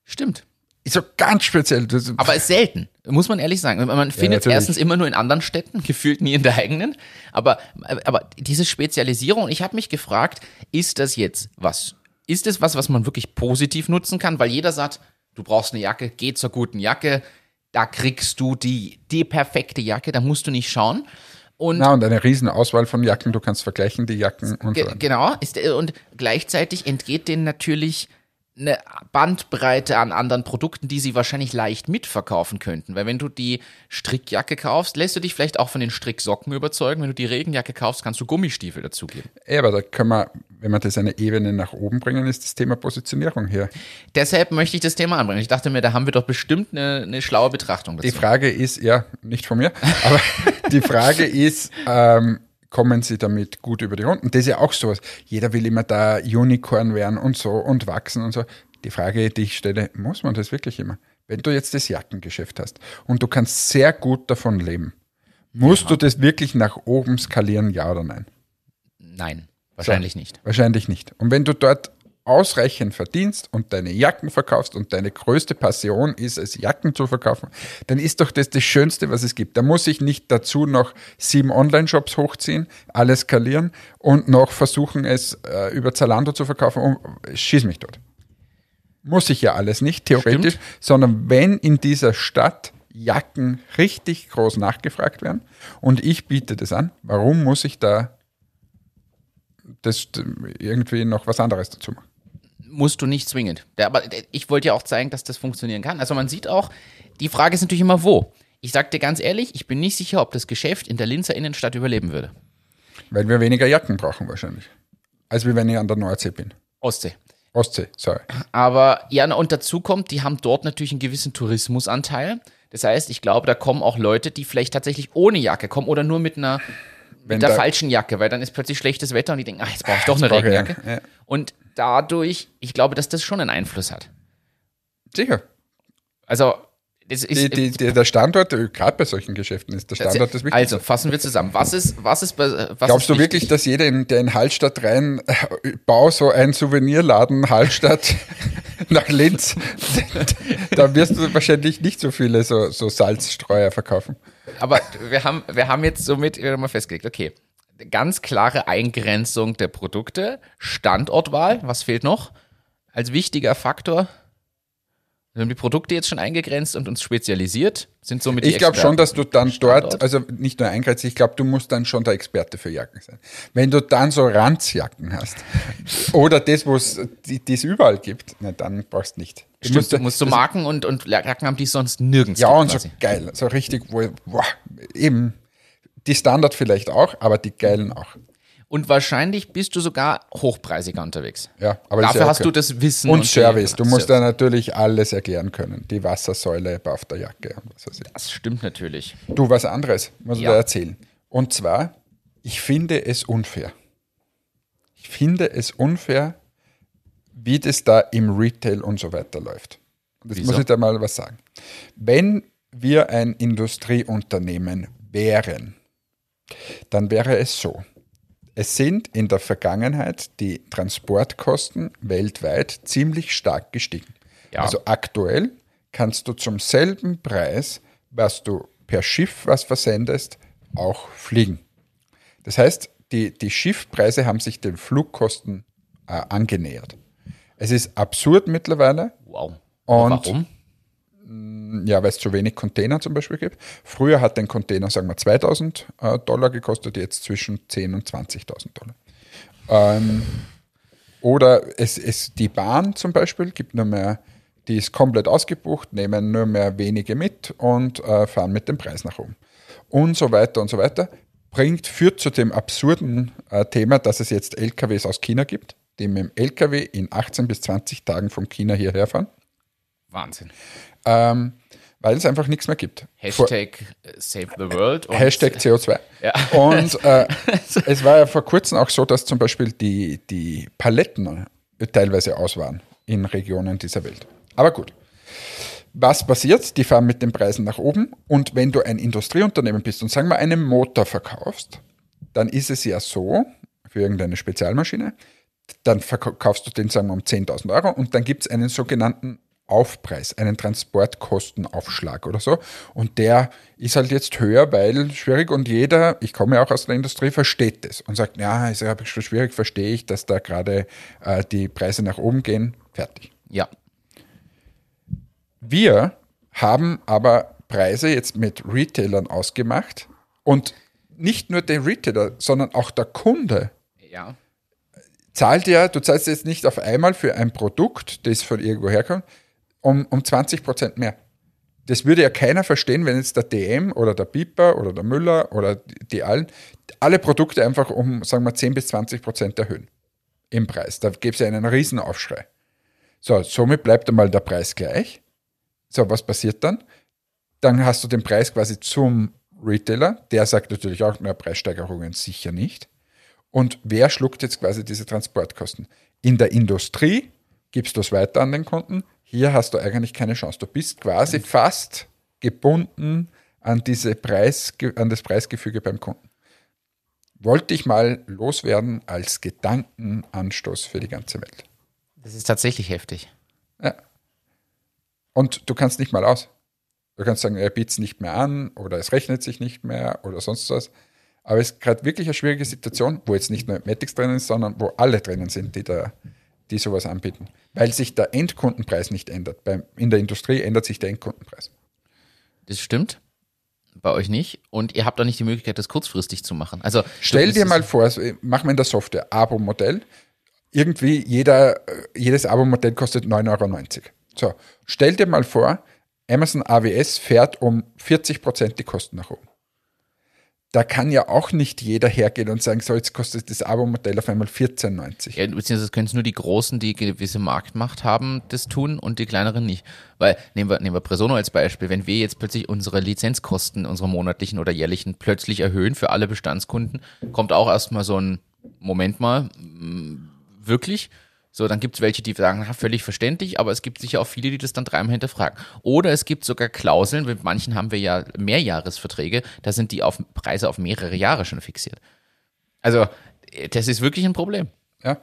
stimmt. Ist so ganz speziell. Aber ist selten, muss man ehrlich sagen. Man findet natürlich. erstens immer nur in anderen Städten, gefühlt nie in der eigenen. Aber, aber diese Spezialisierung, ich habe mich gefragt, ist das jetzt was? Ist es was, was man wirklich positiv nutzen kann? Weil jeder sagt, du brauchst eine Jacke, geh zur guten Jacke, da kriegst du die, die perfekte Jacke, da musst du nicht schauen. Und na, und eine riesen Auswahl von Jacken, du kannst vergleichen die Jacken und Ge so. genau, ist, äh, und gleichzeitig entgeht denen natürlich eine Bandbreite an anderen Produkten, die sie wahrscheinlich leicht mitverkaufen könnten. Weil wenn du die Strickjacke kaufst, lässt du dich vielleicht auch von den Stricksocken überzeugen. Wenn du die Regenjacke kaufst, kannst du Gummistiefel dazugeben. Ey, aber da können wir, wenn wir das eine Ebene nach oben bringen, ist das Thema Positionierung hier. Deshalb möchte ich das Thema anbringen. Ich dachte mir, da haben wir doch bestimmt eine, eine schlaue Betrachtung dazu. Die Frage ist, ja, nicht von mir, aber die Frage ist, ähm, kommen sie damit gut über die Runden? Das ist ja auch sowas. Jeder will immer da Unicorn werden und so und wachsen und so. Die Frage, die ich stelle, muss man das wirklich immer? Wenn du jetzt das Jackengeschäft hast und du kannst sehr gut davon leben, musst du das wirklich nach oben skalieren, ja oder nein? Nein, wahrscheinlich nicht. Wahrscheinlich nicht. Und wenn du dort ausreichend verdienst und deine Jacken verkaufst und deine größte Passion ist es, Jacken zu verkaufen, dann ist doch das das Schönste, was es gibt. Da muss ich nicht dazu noch sieben Online-Shops hochziehen, alles skalieren und noch versuchen, es äh, über Zalando zu verkaufen. Und schieß mich dort. Muss ich ja alles nicht, theoretisch, Stimmt. sondern wenn in dieser Stadt Jacken richtig groß nachgefragt werden und ich biete das an, warum muss ich da das irgendwie noch was anderes dazu machen? Musst du nicht zwingend. Aber der- ich wollte ja auch zeigen, dass das funktionieren kann. Also man sieht auch, die Frage ist natürlich immer wo. Ich sag dir ganz ehrlich, ich bin nicht sicher, ob das Geschäft in der Linzer Innenstadt überleben würde. Weil wir weniger Jacken brauchen wahrscheinlich. Als wenn ich an der Nordsee bin. Ostsee. Ostsee, sorry. Aber ja, und dazu kommt, die haben dort natürlich einen gewissen Tourismusanteil. Das heißt, ich glaube, da kommen auch Leute, die vielleicht tatsächlich ohne Jacke kommen oder nur mit einer mit der falschen Jacke, weil dann ist plötzlich schlechtes Wetter und die denken, ach, jetzt brauche ich doch eine Regenjacke. ja, ja. Und dadurch, ich glaube, dass das schon einen Einfluss hat. Sicher. Also, das ist, Die, die, die, der Standort, äh, gerade bei solchen Geschäften, ist der Standort das Wichtigste. also, fassen wir zusammen. Was ist, was ist, bei- was Glaubst ist du wirklich, dass jeder, in, der in Hallstatt rein, äh, bau so einen Souvenirladen Hallstatt nach Linz, da wirst du wahrscheinlich nicht so viele so, so Salzstreuer verkaufen. Aber wir haben, wir haben jetzt somit mal festgelegt, okay, ganz klare Eingrenzung der Produkte, Standortwahl, was fehlt noch? als wichtiger Faktor? Wir haben die Produkte jetzt schon eingegrenzt und uns spezialisiert, sind somit die Ich glaube schon, dass du dann Standort. dort, also nicht nur eingrenzt, ich glaube, du musst dann schon der Experte für Jacken sein. Wenn du dann so Ranzjacken hast oder das, wo es die überall gibt, na, dann brauchst du nicht. Du Stimmt, du musst so Marken und, und Jacken haben, die sonst nirgends Ja, und so quasi. geil, so richtig, wo, boah, eben, die Standard vielleicht auch, aber die geilen auch. Und wahrscheinlich bist du sogar hochpreisiger unterwegs. Ja, aber Dafür ja hast okay. du das Wissen. Und, die- Service, du musst Service. da natürlich alles erklären können. Die Wassersäule auf der Jacke und was weiß ich. Das stimmt natürlich. Du, was anderes, muss ich Ja. dir erzählen. Und zwar, ich finde es unfair. Ich finde es unfair, wie das da im Retail und so weiter läuft. Und jetzt Wieso? muss ich da mal was sagen. Wenn wir ein Industrieunternehmen wären, dann wäre es so. Es sind in der Vergangenheit die Transportkosten weltweit ziemlich stark gestiegen. Ja. Also aktuell kannst du zum selben Preis, was du per Schiff was versendest, auch fliegen. Das heißt, die, die Schiffpreise haben sich den Flugkosten äh, angenähert. Es ist absurd mittlerweile, Wow. Und- warum? Ja, weil es zu wenig Container zum Beispiel gibt. Früher hat ein Container, sagen wir, 2000 äh, Dollar gekostet, jetzt zwischen 10.000 und 20.000 Dollar. Ähm, oder es, es, die Bahn zum Beispiel gibt nur mehr, die ist komplett ausgebucht, nehmen nur mehr wenige mit und äh, fahren mit dem Preis nach oben. Und so weiter und so weiter. Bringt, führt zu dem absurden äh, Thema, dass es jetzt LKWs aus China gibt, die mit dem LKW in 18 bis 20 Tagen von China hierher fahren, Wahnsinn. Ähm, weil es einfach nichts mehr gibt. Hashtag äh, Save the World. Und Hashtag CO2. Ja. Und äh, es war ja vor kurzem auch so, dass zum Beispiel die, die Paletten äh, teilweise aus waren in Regionen dieser Welt. Aber gut. Was passiert? Die fahren mit den Preisen nach oben. Und wenn du ein Industrieunternehmen bist und sagen wir einen Motor verkaufst, dann ist es ja so, für irgendeine Spezialmaschine, dann verkaufst du den, sagen wir, um 10.000 Euro und dann gibt es einen sogenannten Aufpreis, einen Transportkostenaufschlag oder so. Und der ist halt jetzt höher, weil schwierig und jeder, ich komme ja auch aus der Industrie, versteht das und sagt, ja, ist ja schon schwierig, verstehe ich, dass da gerade äh, die Preise nach oben gehen. Fertig. Ja. Wir haben aber Preise jetzt mit Retailern ausgemacht und nicht nur der Retailer, sondern auch der Kunde Ja. zahlt ja, du zahlst jetzt nicht auf einmal für ein Produkt, das von irgendwo herkommt, um, um 20 Prozent mehr. Das würde ja keiner verstehen, wenn jetzt der DM oder der Piper oder der Müller oder die, allen, alle Produkte einfach um, sagen wir, 10 bis 20 Prozent erhöhen im Preis. Da gäbe es ja einen Riesenaufschrei. So, somit bleibt einmal der Preis gleich. So, was passiert dann? Dann hast du den Preis quasi zum Retailer. Der sagt natürlich auch, na, Preissteigerungen sicher nicht. Und wer schluckt jetzt quasi diese Transportkosten? In der Industrie gibst du es weiter an den Kunden. Hier hast du eigentlich keine Chance. Du bist quasi fast gebunden an, diese Preis, an das Preisgefüge beim Kunden. Wollte ich mal loswerden als Gedankenanstoß für die ganze Welt. Das ist tatsächlich heftig. Ja. Und du kannst nicht mal aus. Du kannst sagen, er bietet es nicht mehr an oder es rechnet sich nicht mehr oder sonst was. Aber es ist gerade wirklich eine schwierige Situation, wo jetzt nicht nur Matics drinnen ist, sondern wo alle drinnen sind, die, da, die sowas anbieten. Weil sich der Endkundenpreis nicht ändert. In der Industrie ändert sich der Endkundenpreis. Das stimmt. Bei euch nicht. Und ihr habt auch nicht die Möglichkeit, das kurzfristig zu machen. Also Stell dir mal vor, so, mach mal in der Software Abo-Modell. Irgendwie jeder, äh, jedes Abo-Modell kostet 9,90 Euro. So, stell dir mal vor, Amazon AWS fährt um 40 Prozent die Kosten nach oben. Da kann ja auch nicht jeder hergehen und sagen, so, jetzt kostet das Abo-Modell auf einmal 14,90. Ja, beziehungsweise können es nur die Großen, die gewisse Marktmacht haben, das tun und die kleineren nicht. Weil, nehmen wir, nehmen wir Presono als Beispiel, wenn wir jetzt plötzlich unsere Lizenzkosten, unsere monatlichen oder jährlichen, plötzlich erhöhen für alle Bestandskunden, kommt auch erstmal so ein Moment mal, wirklich? So, dann gibt es welche, die sagen, na, völlig verständlich, aber es gibt sicher auch viele, die das dann dreimal hinterfragen. Oder es gibt sogar Klauseln, mit manchen haben wir ja Mehrjahresverträge, da sind die auf Preise auf mehrere Jahre schon fixiert. Also, äh, das ist wirklich ein Problem. Ja.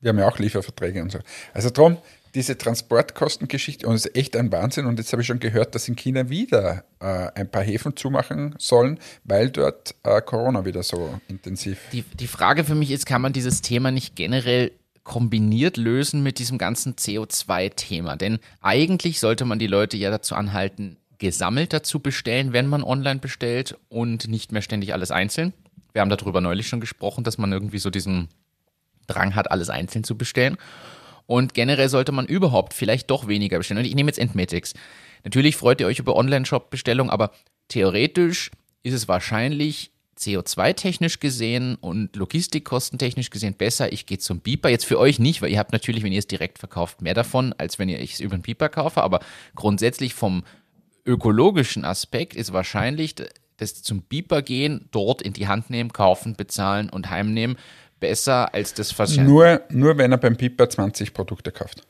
Wir haben ja auch Lieferverträge und so. Also drum, diese Transportkostengeschichte, und es ist echt ein Wahnsinn. Und jetzt habe ich schon gehört, dass in China wieder äh, ein paar Häfen zumachen sollen, weil dort äh, Corona wieder so intensiv. Die, die Frage für mich ist, kann man dieses Thema nicht generell kombiniert lösen mit diesem ganzen CO2-Thema. Denn eigentlich sollte man die Leute ja dazu anhalten, gesammelt dazu bestellen, wenn man online bestellt und nicht mehr ständig alles einzeln. Wir haben darüber neulich schon gesprochen, dass man irgendwie so diesen Drang hat, alles einzeln zu bestellen. Und generell sollte man überhaupt vielleicht doch weniger bestellen. Und ich nehme jetzt Entmetics. Natürlich freut ihr euch über Online-Shop-Bestellungen, aber theoretisch ist es wahrscheinlich CO2-technisch gesehen und logistikkostentechnisch gesehen besser, ich gehe zum Beeper. Jetzt für euch nicht, weil ihr habt natürlich, wenn ihr es direkt verkauft, mehr davon, als wenn ihr es über den Beeper kaufe. Aber grundsätzlich vom ökologischen Aspekt ist wahrscheinlich das zum Beeper gehen, dort in die Hand nehmen, kaufen, bezahlen und heimnehmen, besser als das Verschenken. Nur, nur wenn er beim Piper 20 Produkte kauft.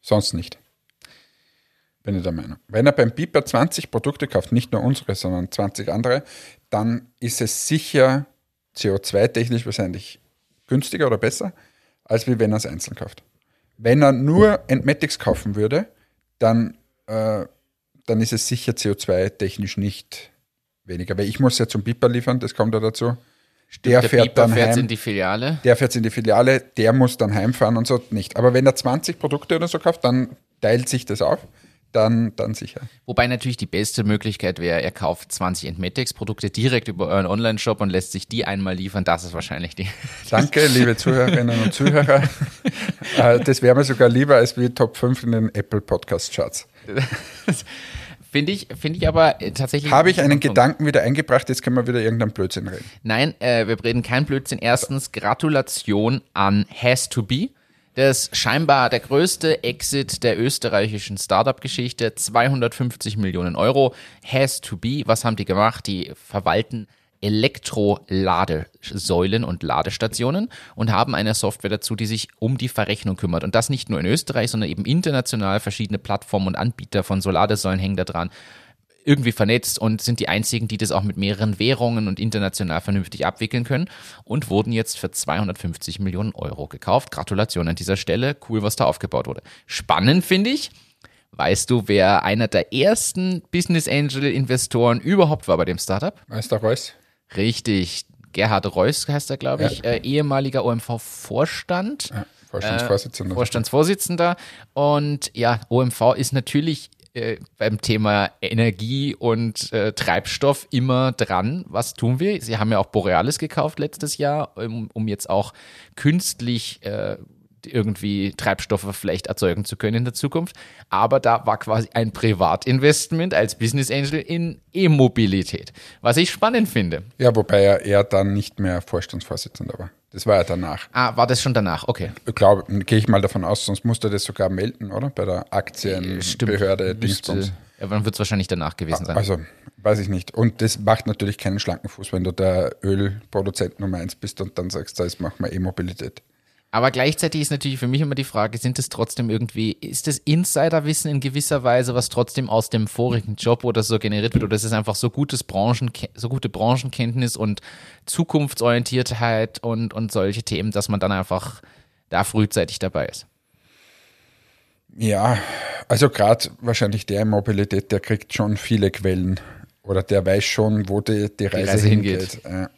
Sonst nicht. Bin ich der Meinung. Wenn er beim Piper 20 Produkte kauft, nicht nur unsere, sondern 20 andere, dann ist es sicher CO2-technisch wahrscheinlich günstiger oder besser, als wie wenn er es einzeln kauft. Wenn er nur Entmatics kaufen würde, dann, äh, dann ist es sicher CO2-technisch nicht weniger. Weil ich muss ja zum Piper liefern, das kommt ja dazu. Der, der fährt Beeper dann fährt heim. in die Filiale. der fährt in die Filiale, der muss dann heimfahren und so nicht. Aber wenn er 20 Produkte oder so kauft, dann teilt sich das auf, dann, dann sicher. Wobei natürlich die beste Möglichkeit wäre, er kauft 20 Entmetics-Produkte direkt über euren Online-Shop und lässt sich die einmal liefern. Das ist wahrscheinlich die. Danke, liebe Zuhörerinnen und Zuhörer. Äh, das wäre mir sogar lieber als wie Top 5 in den Apple Podcast Charts. Finde ich, finde ich aber äh, tatsächlich. Habe ich einen Punkt. Gedanken wieder eingebracht, jetzt können wir wieder irgendeinen Blödsinn reden. Nein, äh, wir reden kein Blödsinn. Erstens, Gratulation an Has to Be. Das scheinbar der größte Exit der österreichischen Startup-Geschichte. 250 Millionen Euro. Has to Be. Was haben die gemacht? Die verwalten Elektro-Ladesäulen und Ladestationen und haben eine Software dazu, die sich um die Verrechnung kümmert. Und das nicht nur in Österreich, sondern eben international. Verschiedene Plattformen und Anbieter von so Ladesäulen hängen da dran irgendwie vernetzt und sind die einzigen, die das auch mit mehreren Währungen und international vernünftig abwickeln können und wurden jetzt für 250 Millionen Euro gekauft. Gratulation an dieser Stelle. Cool, was da aufgebaut wurde. Spannend finde ich. Weißt du, wer einer der ersten Business Angel Investoren überhaupt war bei dem Startup? Meister Reus? Richtig. Gerhard Reuss heißt er, glaube ich, äh, ehemaliger OMV-Vorstand. Ja, Vorstandsvorsitzender. Vorstandsvorsitzender. Und ja, OMV ist natürlich äh, beim Thema Energie und äh, Treibstoff immer dran. Was tun wir? Sie haben ja auch Borealis gekauft letztes Jahr, um, um jetzt auch künstlich äh, irgendwie Treibstoffe vielleicht erzeugen zu können in der Zukunft. Aber da war quasi ein Privatinvestment als Business Angel in E-Mobilität, was ich spannend finde. ja, wobei er, er dann nicht mehr Vorstandsvorsitzender war. Das war ja danach. Ah, war das schon danach? Okay. Ich glaube, gehe ich mal davon aus, sonst musste er das sogar melden, oder? Bei der Aktienbehörde Müsste- Dingsbums. Ja, dann wird es wahrscheinlich danach gewesen sein. Also, weiß ich nicht. Und das macht natürlich keinen schlanken Fuß, wenn du der Ölproduzent Nummer eins bist und dann sagst, da ist, machen wir E-Mobilität. Aber gleichzeitig ist natürlich für mich immer die Frage, sind es trotzdem irgendwie, ist das Insiderwissen in gewisser Weise, was trotzdem aus dem vorigen Job oder so generiert wird, oder ist es einfach so gutes Branchen, so gute Branchenkenntnis und Zukunftsorientiertheit und, und solche Themen, dass man dann einfach da frühzeitig dabei ist? Ja, also gerade wahrscheinlich der in Mobilität, der kriegt schon viele Quellen oder der weiß schon, wo die, die, Reise, Reise hingeht. hingeht. Ja.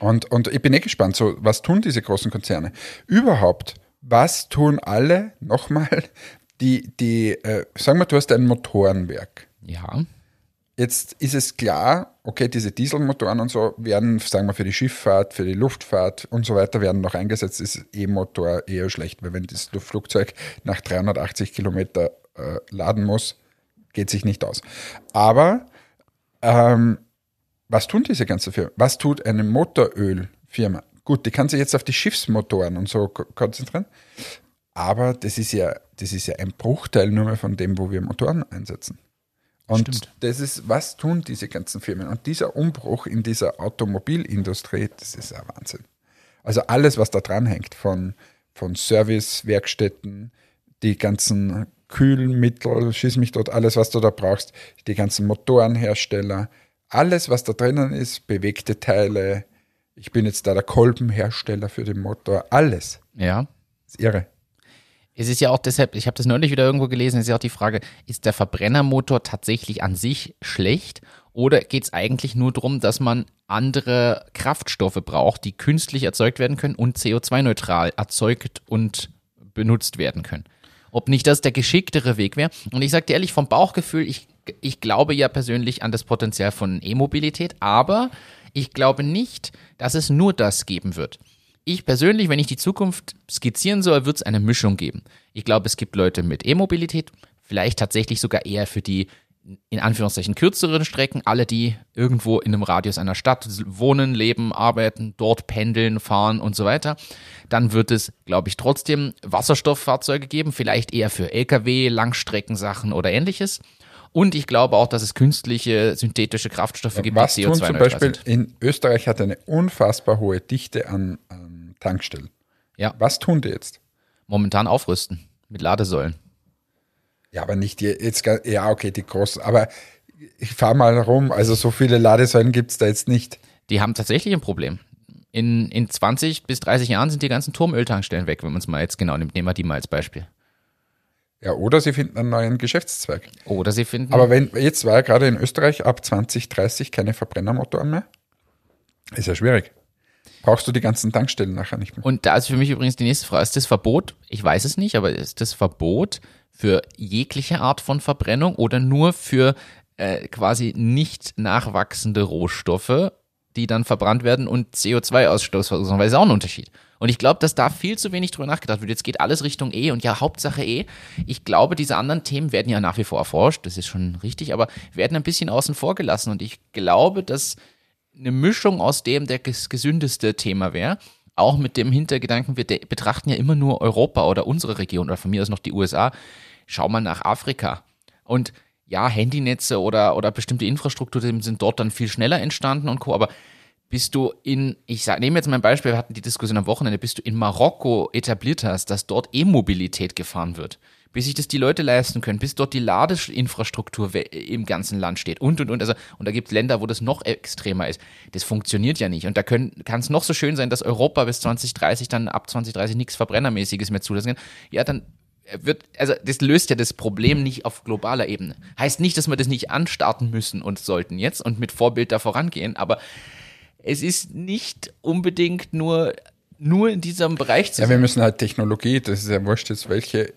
Und, und ich bin eh gespannt, so, was tun diese großen Konzerne? Überhaupt, was tun alle, nochmal, die, die äh, sagen wir, du hast ein Motorenwerk. Ja. Jetzt ist es klar, okay, diese Dieselmotoren und so werden, sagen wir, für die Schifffahrt, für die Luftfahrt und so weiter werden noch eingesetzt. Ist E-Motor eher schlecht, weil wenn das Flugzeug nach 380 Kilometer äh, laden muss, geht sich nicht aus. Aber ähm, was tun diese ganzen Firmen? Was tut eine Motorölfirma? Gut, die kann sich jetzt auf die Schiffsmotoren und so ko- konzentrieren. Aber das ist ja, das ist ja ein Bruchteil nur mehr von dem, wo wir Motoren einsetzen. Und Stimmt. das ist, was tun diese ganzen Firmen? Und dieser Umbruch in dieser Automobilindustrie, das ist ein Wahnsinn. Also alles, was da dran hängt, von, von Servicewerkstätten, die ganzen Kühlmittel, schieß mich dort, alles, was du da brauchst, die ganzen Motorenhersteller, alles, was da drinnen ist, bewegte Teile. Ich bin jetzt da der Kolbenhersteller für den Motor, alles. Ja. Das ist irre. Es ist ja auch deshalb, ich habe das neulich wieder irgendwo gelesen, es ist ja auch die Frage, ist der Verbrennermotor tatsächlich an sich schlecht Oder geht es eigentlich nur darum, dass man andere Kraftstoffe braucht, die künstlich erzeugt werden können und CO2-neutral erzeugt und benutzt werden können? Ob nicht das der geschicktere Weg wäre? Und ich sage dir ehrlich, vom Bauchgefühl, ich, ich glaube ja persönlich an das Potenzial von E-Mobilität, aber ich glaube nicht, dass es nur das geben wird. Ich persönlich, wenn ich die Zukunft skizzieren soll, wird es eine Mischung geben. Ich glaube, es gibt Leute mit E-Mobilität, vielleicht tatsächlich sogar eher für die in Anführungszeichen kürzeren Strecken, alle, die irgendwo in einem Radius einer Stadt wohnen, leben, arbeiten, dort pendeln, fahren und so weiter. Dann wird es, glaube ich, trotzdem Wasserstofffahrzeuge geben, vielleicht eher für Lkw, Langstreckensachen oder ähnliches. Und ich glaube auch, dass es künstliche, synthetische Kraftstoffe gibt, Was die tun CO2 zum Beispiel in Österreich hat eine unfassbar hohe Dichte an, an Tankstellen. Ja. Was tun die jetzt? Momentan aufrüsten mit Ladesäulen. Ja, aber nicht die, jetzt, ja, okay, die großen, aber ich fahre mal rum, also so viele Ladesäulen gibt es da jetzt nicht. Die haben tatsächlich ein Problem. In, in 20 bis 30 Jahren sind die ganzen Turmöltankstellen weg, wenn man es mal jetzt genau nimmt. Nehmen wir die mal als Beispiel. Ja, oder sie finden einen neuen Geschäftszweig. Oder sie finden. Aber wenn, jetzt war ja gerade in Österreich ab 2030 keine Verbrennermotoren mehr. Ist ja schwierig. Brauchst du die ganzen Tankstellen nachher nicht mehr. Und da ist für mich übrigens die nächste Frage, ist das Verbot, ich weiß es nicht, aber ist das Verbot für jegliche Art von Verbrennung oder nur für äh, quasi nicht nachwachsende Rohstoffe, die dann verbrannt werden und CO2-Ausstoß verursachen, weil das ist auch ein Unterschied. Und ich glaube, dass da viel zu wenig drüber nachgedacht wird. Jetzt geht alles Richtung E und ja, Hauptsache E. Ich glaube, diese anderen Themen werden ja nach wie vor erforscht, das ist schon richtig, aber werden ein bisschen außen vor gelassen. Und ich glaube, dass eine Mischung aus dem der ges gesündeste Thema wäre. Auch mit dem Hintergedanken, wir betrachten ja immer nur Europa oder unsere Region oder von mir aus noch die USA. Schau mal nach Afrika. Und ja, Handynetze oder, oder bestimmte Infrastrukturen sind dort dann viel schneller entstanden und Co. Aber bist du in, ich sag, nehme jetzt mal ein Beispiel, wir hatten die Diskussion am Wochenende, bis du in Marokko etabliert hast, dass dort E-Mobilität gefahren wird, bis sich das die Leute leisten können, bis dort die Ladeinfrastruktur we- im ganzen Land steht und und und. Also, und da gibt es Länder, wo das noch extremer ist. Das funktioniert ja nicht. Und da kann es noch so schön sein, dass Europa bis 2030 dann ab 2030 nichts Verbrennermäßiges mehr zulassen kann. Ja, dann wird, also das löst ja das Problem nicht auf globaler Ebene. Heißt nicht, dass wir das nicht anstarten müssen und sollten jetzt und mit Vorbild da vorangehen, aber es ist nicht unbedingt nur, nur in diesem Bereich zu Ja, wir sein. müssen halt Technologie, das ist ja wurscht jetzt, welche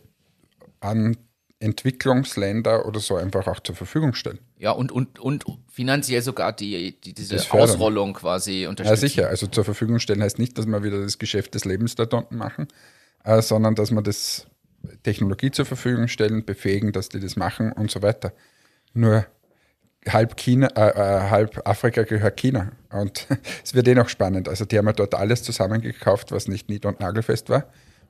an Entwicklungsländer oder so einfach auch zur Verfügung stellen. Ja, und, und, und finanziell sogar die, die diese Das fördern. Ausrollung quasi Ja, unterstützen. sicher. Also zur Verfügung stellen heißt nicht, dass wir wieder das Geschäft des Lebens dort unten machen, äh, sondern dass wir das Technologie zur Verfügung stellen, befähigen, dass die das machen und so weiter. Nur halb China, äh, äh, halb Afrika gehört China. Und es wird eh noch spannend. Also die haben ja dort alles zusammengekauft, was nicht nied- und nagelfest war.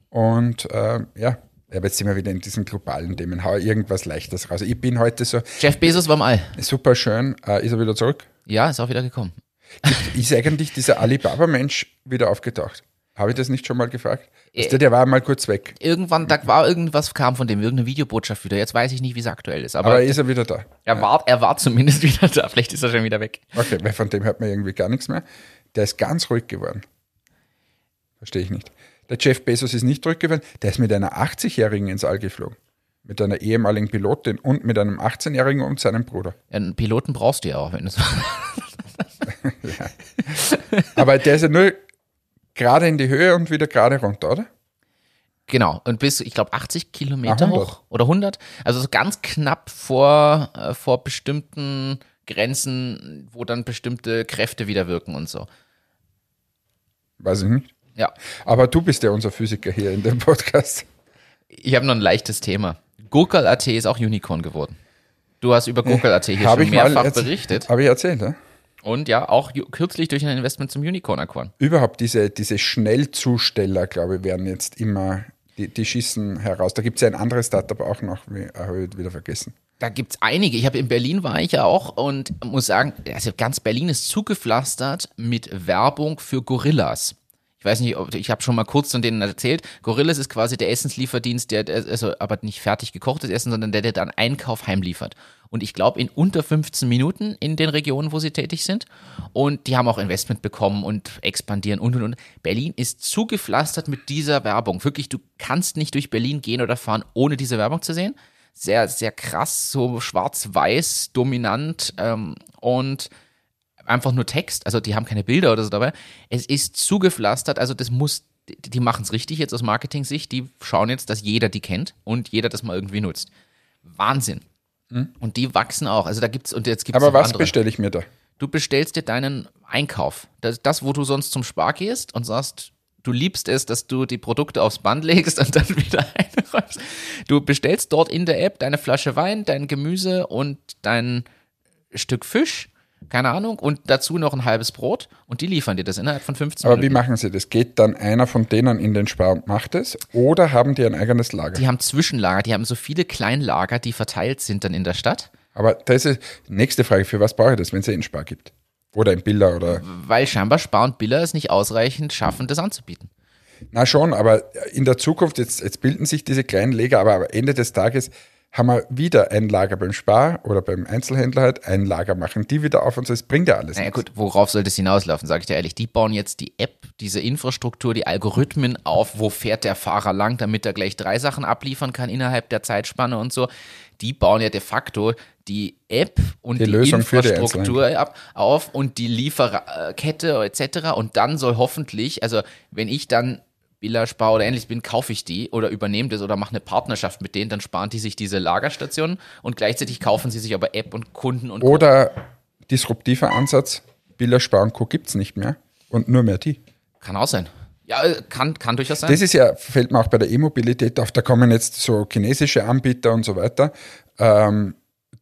Und äh, ja, aber jetzt sind wir wieder in diesen globalen Themen. Hau irgendwas Leichtes raus. Ich bin heute so Jeff Bezos war im All. super schön. Äh, ist er wieder zurück? Ja, ist auch wieder gekommen. Ist eigentlich dieser Alibaba-Mensch wieder aufgetaucht? Habe ich das nicht schon mal gefragt? Äh, Weißt du, der war mal kurz weg. Irgendwann, da war irgendwas, kam von dem, irgendeine Videobotschaft wieder. Jetzt weiß ich nicht, wie es aktuell ist. Aber, Aber ist er wieder da? er, war, er war zumindest wieder da. Vielleicht ist er schon wieder weg. Okay, weil von dem hört man irgendwie gar nichts mehr. Der ist ganz ruhig geworden. Verstehe ich nicht. Der Jeff Bezos ist nicht ruhig geworden. Der ist mit einer 80-Jährigen ins All geflogen. Mit einer ehemaligen Pilotin und mit einem 18-Jährigen und seinem Bruder. Einen Piloten brauchst du ja auch, wenn du Aber der ist ja nur gerade in die Höhe und wieder gerade runter, oder? Genau, und bis, ich glaube, 80 Kilometer Ah, 100. hoch oder 100. Also so ganz knapp vor, äh, vor bestimmten Grenzen, wo dann bestimmte Kräfte wieder wirken und so. Weiß ich nicht. Ja, Aber du bist ja unser Physiker hier in dem Podcast. ich habe noch ein leichtes Thema. Gurkel.at ist auch Unicorn geworden. Du hast über Gurkel.at hier Habe schon mehrfach berichtet. Habe ich erzählt, ja? Und ja, auch kürzlich durch ein Investment zum Unicorn erkoren. Überhaupt diese, diese Schnellzusteller, glaube ich, werden jetzt immer, die, die schießen heraus. Da gibt es ja ein anderes Startup auch noch, wie, habe ich wieder vergessen. Da gibt's einige. Ich habe in Berlin war ich ja auch und muss sagen, also ganz Berlin ist zugepflastert mit Werbung für Gorillas. Ich weiß nicht, ob, ich habe schon mal kurz von denen erzählt. Gorillas ist quasi der Essenslieferdienst, der, der- also aber nicht fertig gekochtes Essen, sondern der, der dann Einkauf heimliefert. Und ich glaube in unter 15 Minuten in den Regionen, wo sie tätig sind. Und die haben auch Investment bekommen und expandieren und und und. Berlin ist zugepflastert mit dieser Werbung. Wirklich, du kannst nicht durch Berlin gehen oder fahren, ohne diese Werbung zu sehen sehr, sehr krass, so schwarz-weiß, dominant. Ähm, und einfach nur Text, also die haben keine Bilder oder so dabei. Es ist zugepflastert, also das muss, die, machen es richtig jetzt aus Marketing-Sicht, die schauen jetzt, dass jeder die kennt und jeder das mal irgendwie nutzt. Wahnsinn. Und die wachsen auch. Also da gibt's und jetzt gibt's Aber was bestelle ich mir da? Du bestellst dir deinen Einkauf. Das, das, wo du sonst zum Spar gehst und sagst, du liebst es, dass du die Produkte aufs Band legst und dann wieder einräumst. Du bestellst dort in der App deine Flasche Wein, dein Gemüse und dein Stück Fisch, keine Ahnung, und dazu noch ein halbes Brot und die liefern dir das innerhalb von 15 Aber wie Minuten. machen sie das? Geht dann einer von denen in den Spar und macht es? Oder haben die ein eigenes Lager? Die haben Zwischenlager, die haben so viele Kleinlager, die verteilt sind dann in der Stadt, Aber das ist die nächste Frage, für was brauche ich das, wenn es eh in Spar gibt? Oder in Billa oder. weil scheinbar Spar und Biller es nicht ausreichend schaffen, das anzubieten. Na schon, aber in der Zukunft, jetzt, jetzt bilden sich diese kleinen Lager, aber am Ende des Tages haben wir wieder ein Lager beim Spar oder beim Einzelhändler halt, ein Lager machen die wieder auf und so, das bringt ja alles. Naja nichts. gut, worauf soll das hinauslaufen, sage ich dir ehrlich. Die bauen jetzt die App, diese Infrastruktur, die Algorithmen auf, wo fährt der Fahrer lang, damit er gleich drei Sachen abliefern kann innerhalb der Zeitspanne und so. Die bauen ja de facto die App und Die die, Lösung für die Infrastruktur ab, auf und die Lieferkette etc. Und dann soll hoffentlich, also wenn ich dann Billa Spar oder ähnliches bin, kaufe ich die oder übernehme das oder mache eine Partnerschaft mit denen, dann sparen die sich diese Lagerstationen und gleichzeitig kaufen sie sich aber App und Kunden und Oder disruptiver Ansatz, Billa, Spar und Co. gibt es nicht mehr und nur mehr die. Kann auch sein. Ja, kann, kann durchaus sein. Das ist ja, fällt mir auch bei der E-Mobilität auf, da kommen jetzt so chinesische Anbieter und so weiter, ähm,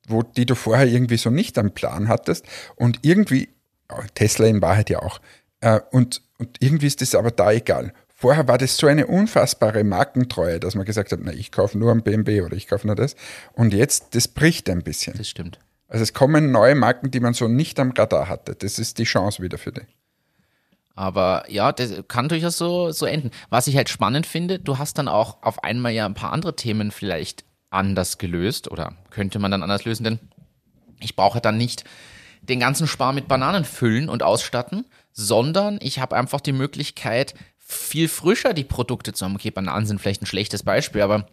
wo die du vorher irgendwie so nicht am Plan hattest und irgendwie, oh, Tesla in Wahrheit ja auch, äh, und, und irgendwie ist das aber da egal. Vorher war das so eine unfassbare Markentreue, dass man gesagt hat, na, ich kaufe nur einen BMW oder ich kaufe nur das. Und jetzt, das bricht ein bisschen. das stimmt. Also es kommen neue Marken, die man so nicht am Radar hatte. Das ist die Chance wieder für die. Aber ja, das kann durchaus so, so enden. Was ich halt spannend finde, du hast dann auch auf einmal ja ein paar andere Themen vielleicht anders gelöst oder könnte man dann anders lösen, denn ich brauche dann nicht den ganzen Spar mit Bananen füllen und ausstatten, sondern ich habe einfach die Möglichkeit, viel frischer die Produkte zu haben. Okay, Bananen sind vielleicht ein schlechtes Beispiel, aber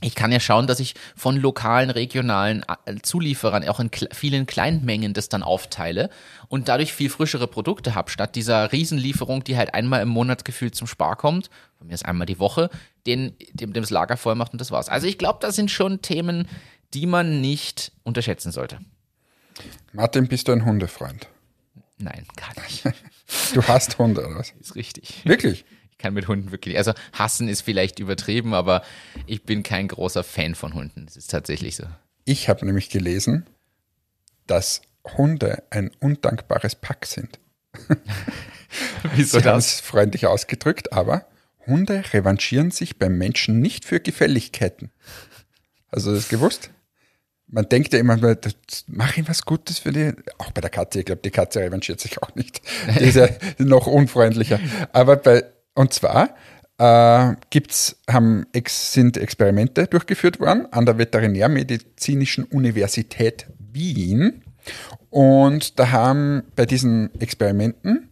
ich kann ja schauen, dass ich von lokalen, regionalen äh, Zulieferern auch in vielen Kleinmengen das dann aufteile und dadurch viel frischere Produkte habe, statt dieser Riesenlieferung, die halt einmal im Monat gefühlt zum Spar kommt, von mir ist einmal die Woche, den, dem, dem das Lager voll macht und das war's. Also ich glaube, das sind schon Themen, die man nicht unterschätzen sollte. Martin, bist du ein Hundefreund? Nein, gar nicht. Du hast Hunde, oder was? Ist richtig. Wirklich? Ich kann mit Hunden wirklich, also hassen ist vielleicht übertrieben, aber ich bin kein großer Fan von Hunden. Das ist tatsächlich so. Ich habe nämlich gelesen, dass Hunde ein undankbares Pack sind. Wieso Sie haben es freundlich ausgedrückt, aber Hunde revanchieren sich beim Menschen nicht für Gefälligkeiten. Also das gewusst? Man denkt ja immer, das- mach ihm was Gutes für die. Auch bei der Katze, ich glaube, die Katze revanchiert sich auch nicht. Die ist ja noch unfreundlicher. Aber bei, und zwar äh, gibt's, haben, ex, sind Experimente durchgeführt worden an der Veterinärmedizinischen Universität Wien. Und da haben bei diesen Experimenten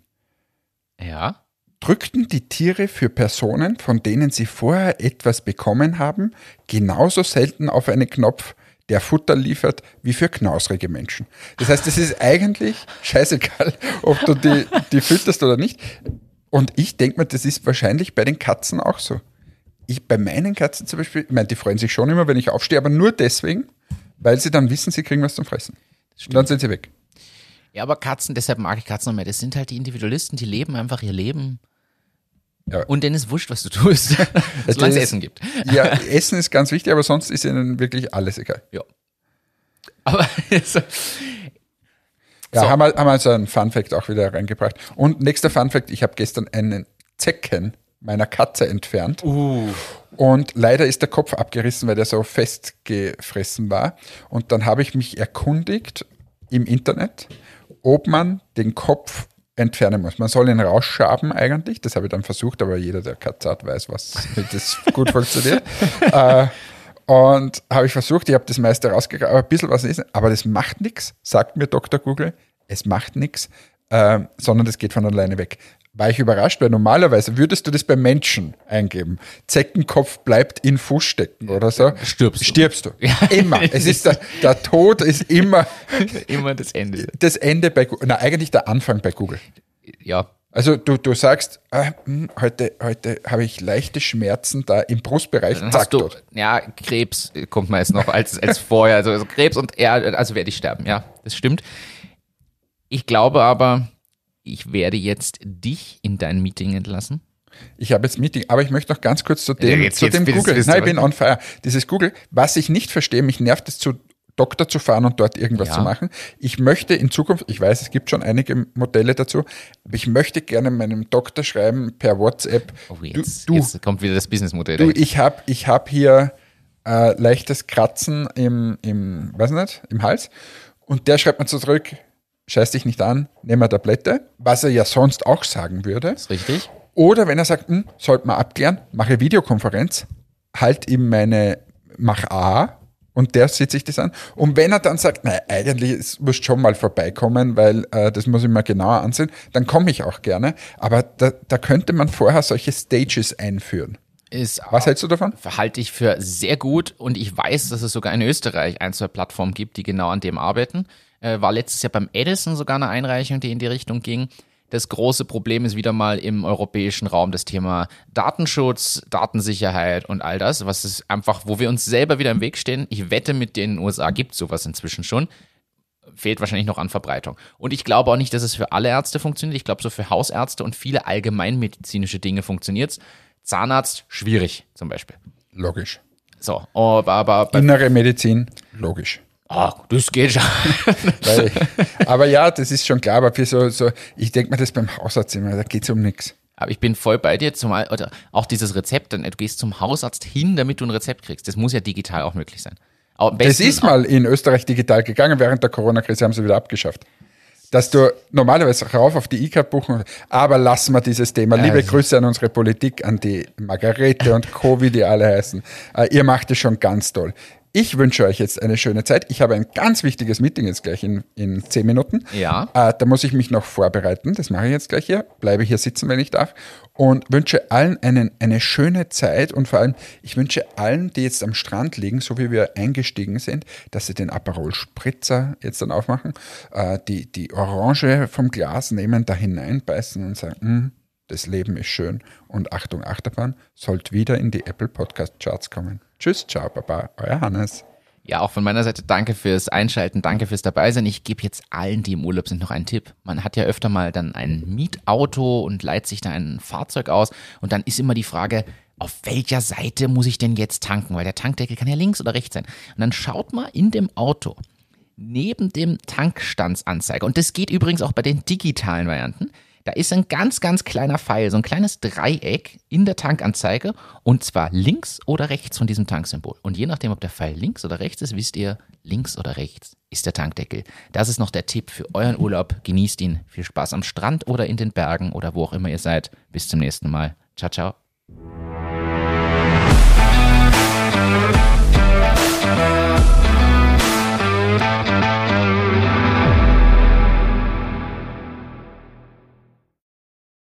Ja. drückten die Tiere für Personen, von denen sie vorher etwas bekommen haben, genauso selten auf einen Knopf, der Futter liefert, wie für knausrige Menschen. Das heißt, es ist eigentlich scheißegal, ob du die, die fütterst oder nicht. Und ich denke mir, das ist wahrscheinlich bei den Katzen auch so. Ich, bei meinen Katzen zum Beispiel, ich meine, die freuen sich schon immer, wenn ich aufstehe, aber nur deswegen, weil sie dann wissen, sie kriegen was zum Fressen. Und dann sind sie weg. Ja, aber Katzen, deshalb mag ich Katzen noch mehr. Das sind halt die Individualisten, die leben einfach ihr Leben. Ja. Und denen ist wurscht, was du tust. Solange es Essen gibt. Ja, Essen ist ganz wichtig, aber sonst ist ihnen wirklich alles egal. Ja. Aber so, Ja, So. haben, wir, haben wir also einen Fun-Fact auch wieder reingebracht. Und nächster Fun-Fact, ich habe gestern einen Zecken meiner Katze entfernt. Und leider ist der Kopf abgerissen, weil der so festgefressen war. Und dann habe ich mich erkundigt im Internet, ob man den Kopf entfernen muss. Man soll ihn rausschaben eigentlich. Das habe ich dann versucht, aber jeder, der Katze hat, weiß, was, wie das gut funktioniert. äh, und habe ich versucht, ich habe das meiste rausgekriegt, aber ein bisschen was ist, aber das macht nichts, sagt mir Dr. Google. Es macht nichts, äh, sondern das geht von alleine weg. War ich überrascht, weil normalerweise würdest du das bei Menschen eingeben. Zeckenkopf bleibt in Fuß stecken oder so. Stirbst du. Stirbst du. Immer. Es ist der, der Tod ist immer Immer das Ende. das Ende bei Google. Na, eigentlich der Anfang bei Google. Ja. Also du, du sagst, ah, hm, heute, heute habe ich leichte Schmerzen da im Brustbereich. Dann Zack, du, ja, Krebs kommt meist noch als, als vorher. Also, also Krebs und er, also werde ich sterben. Ja, das stimmt. Ich glaube aber, ich werde jetzt dich in dein Meeting entlassen. Ich habe jetzt Meeting, aber ich möchte noch ganz kurz zu dem, Ja, jetzt- zu jetzt dem bist- Google. Nein, ich bin on fire. Dieses Google, was ich nicht verstehe, mich nervt es zu Doktor zu fahren und dort irgendwas Ja. zu machen. Ich möchte in Zukunft, ich weiß, es gibt schon einige Modelle dazu, aber ich möchte gerne meinem Doktor schreiben per WhatsApp. Oh, jetzt, du, du, jetzt kommt wieder das Businessmodell. du ich habe ich hab hier äh, leichtes Kratzen im, im, weiß nicht, im Hals. Und der schreibt mir zurück, scheiß dich nicht an, nimm eine Tablette, was er ja sonst auch sagen würde. ist richtig? Oder wenn er sagt, hm, sollte man abklären, mache Videokonferenz, halt ihm meine, mach A und der sieht sich das an. Und wenn er dann sagt, nein, eigentlich es muss schon mal vorbeikommen, weil äh, das muss ich mir genauer ansehen, dann komme ich auch gerne. Aber da, da könnte man vorher solche Stages einführen. Ist Was hältst du davon? halte ich für sehr gut und ich weiß, dass es sogar in Österreich ein, zwei Plattformen gibt, die genau an dem arbeiten. Äh, war letztes Jahr beim Edison sogar eine Einreichung, die in die Richtung ging. Das große Problem ist wieder mal im europäischen Raum das Thema Datenschutz, Datensicherheit und all das, was ist einfach, wo wir uns selber wieder im Weg stehen. Ich wette, mit den USA gibt es sowas inzwischen schon. Fehlt wahrscheinlich noch an Verbreitung. Und ich glaube auch nicht, dass es für alle Ärzte funktioniert. Ich glaube, so für Hausärzte und viele allgemeinmedizinische Dinge funktioniert's. Zahnarzt, schwierig zum Beispiel. Logisch. So, aber, aber Innere Medizin, logisch. Oh, das geht schon. Weil, aber ja, das ist schon klar, aber für so, so ich denke mir das beim Hausarzt immer, da geht es um nichts. aber ich bin voll bei dir, zumal, oder auch dieses Rezept, dann, du gehst zum Hausarzt hin, damit du ein Rezept kriegst. Das muss ja digital auch möglich sein. Das ist mal in Österreich digital gegangen, während der Corona-Krise haben sie wieder abgeschafft. Dass du normalerweise rauf auf die E-Card buchen, aber lassen wir dieses Thema. Liebe Grüße an unsere Politik, an die Margarete und Co., wie die alle heißen. Äh, ihr macht es schon ganz toll. Ich wünsche euch jetzt eine schöne Zeit. Ich habe ein ganz wichtiges Meeting jetzt gleich in, in zehn Minuten. Ja. Äh, da muss ich mich noch vorbereiten. Das mache ich jetzt gleich hier. Bleibe hier sitzen, wenn ich darf. Und wünsche allen einen, eine schöne Zeit. Und vor allem, ich wünsche allen, die jetzt am Strand liegen, so wie wir eingestiegen sind, dass sie den Aperol Spritzer jetzt dann aufmachen, äh, die, die Orange vom Glas nehmen, da hineinbeißen und sagen, "Mm, das Leben ist schön. Und Achtung, Achterbahn, sollt wieder in die Apple Podcast Charts kommen. Tschüss, ciao, baba, euer Hannes. Ja, auch von meiner Seite danke fürs Einschalten, danke fürs Dabeisein. Ich gebe jetzt allen, die im Urlaub sind, noch einen Tipp. Man hat ja öfter mal dann ein Mietauto und leiht sich da ein Fahrzeug aus und dann ist immer die Frage, auf welcher Seite muss ich denn jetzt tanken? Weil der Tankdeckel kann ja links oder rechts sein. Und dann schaut mal in dem Auto neben dem Tankstandsanzeiger, und das geht übrigens auch bei den digitalen Varianten, da ist ein ganz, ganz kleiner Pfeil, so ein kleines Dreieck in der Tankanzeige und zwar links oder rechts von diesem Tanksymbol. Und je nachdem, ob der Pfeil links oder rechts ist, wisst ihr, links oder rechts ist der Tankdeckel. Das ist noch der Tipp für euren Urlaub. Genießt ihn. Viel Spaß am Strand oder in den Bergen oder wo auch immer ihr seid. Bis zum nächsten Mal. Ciao, ciao.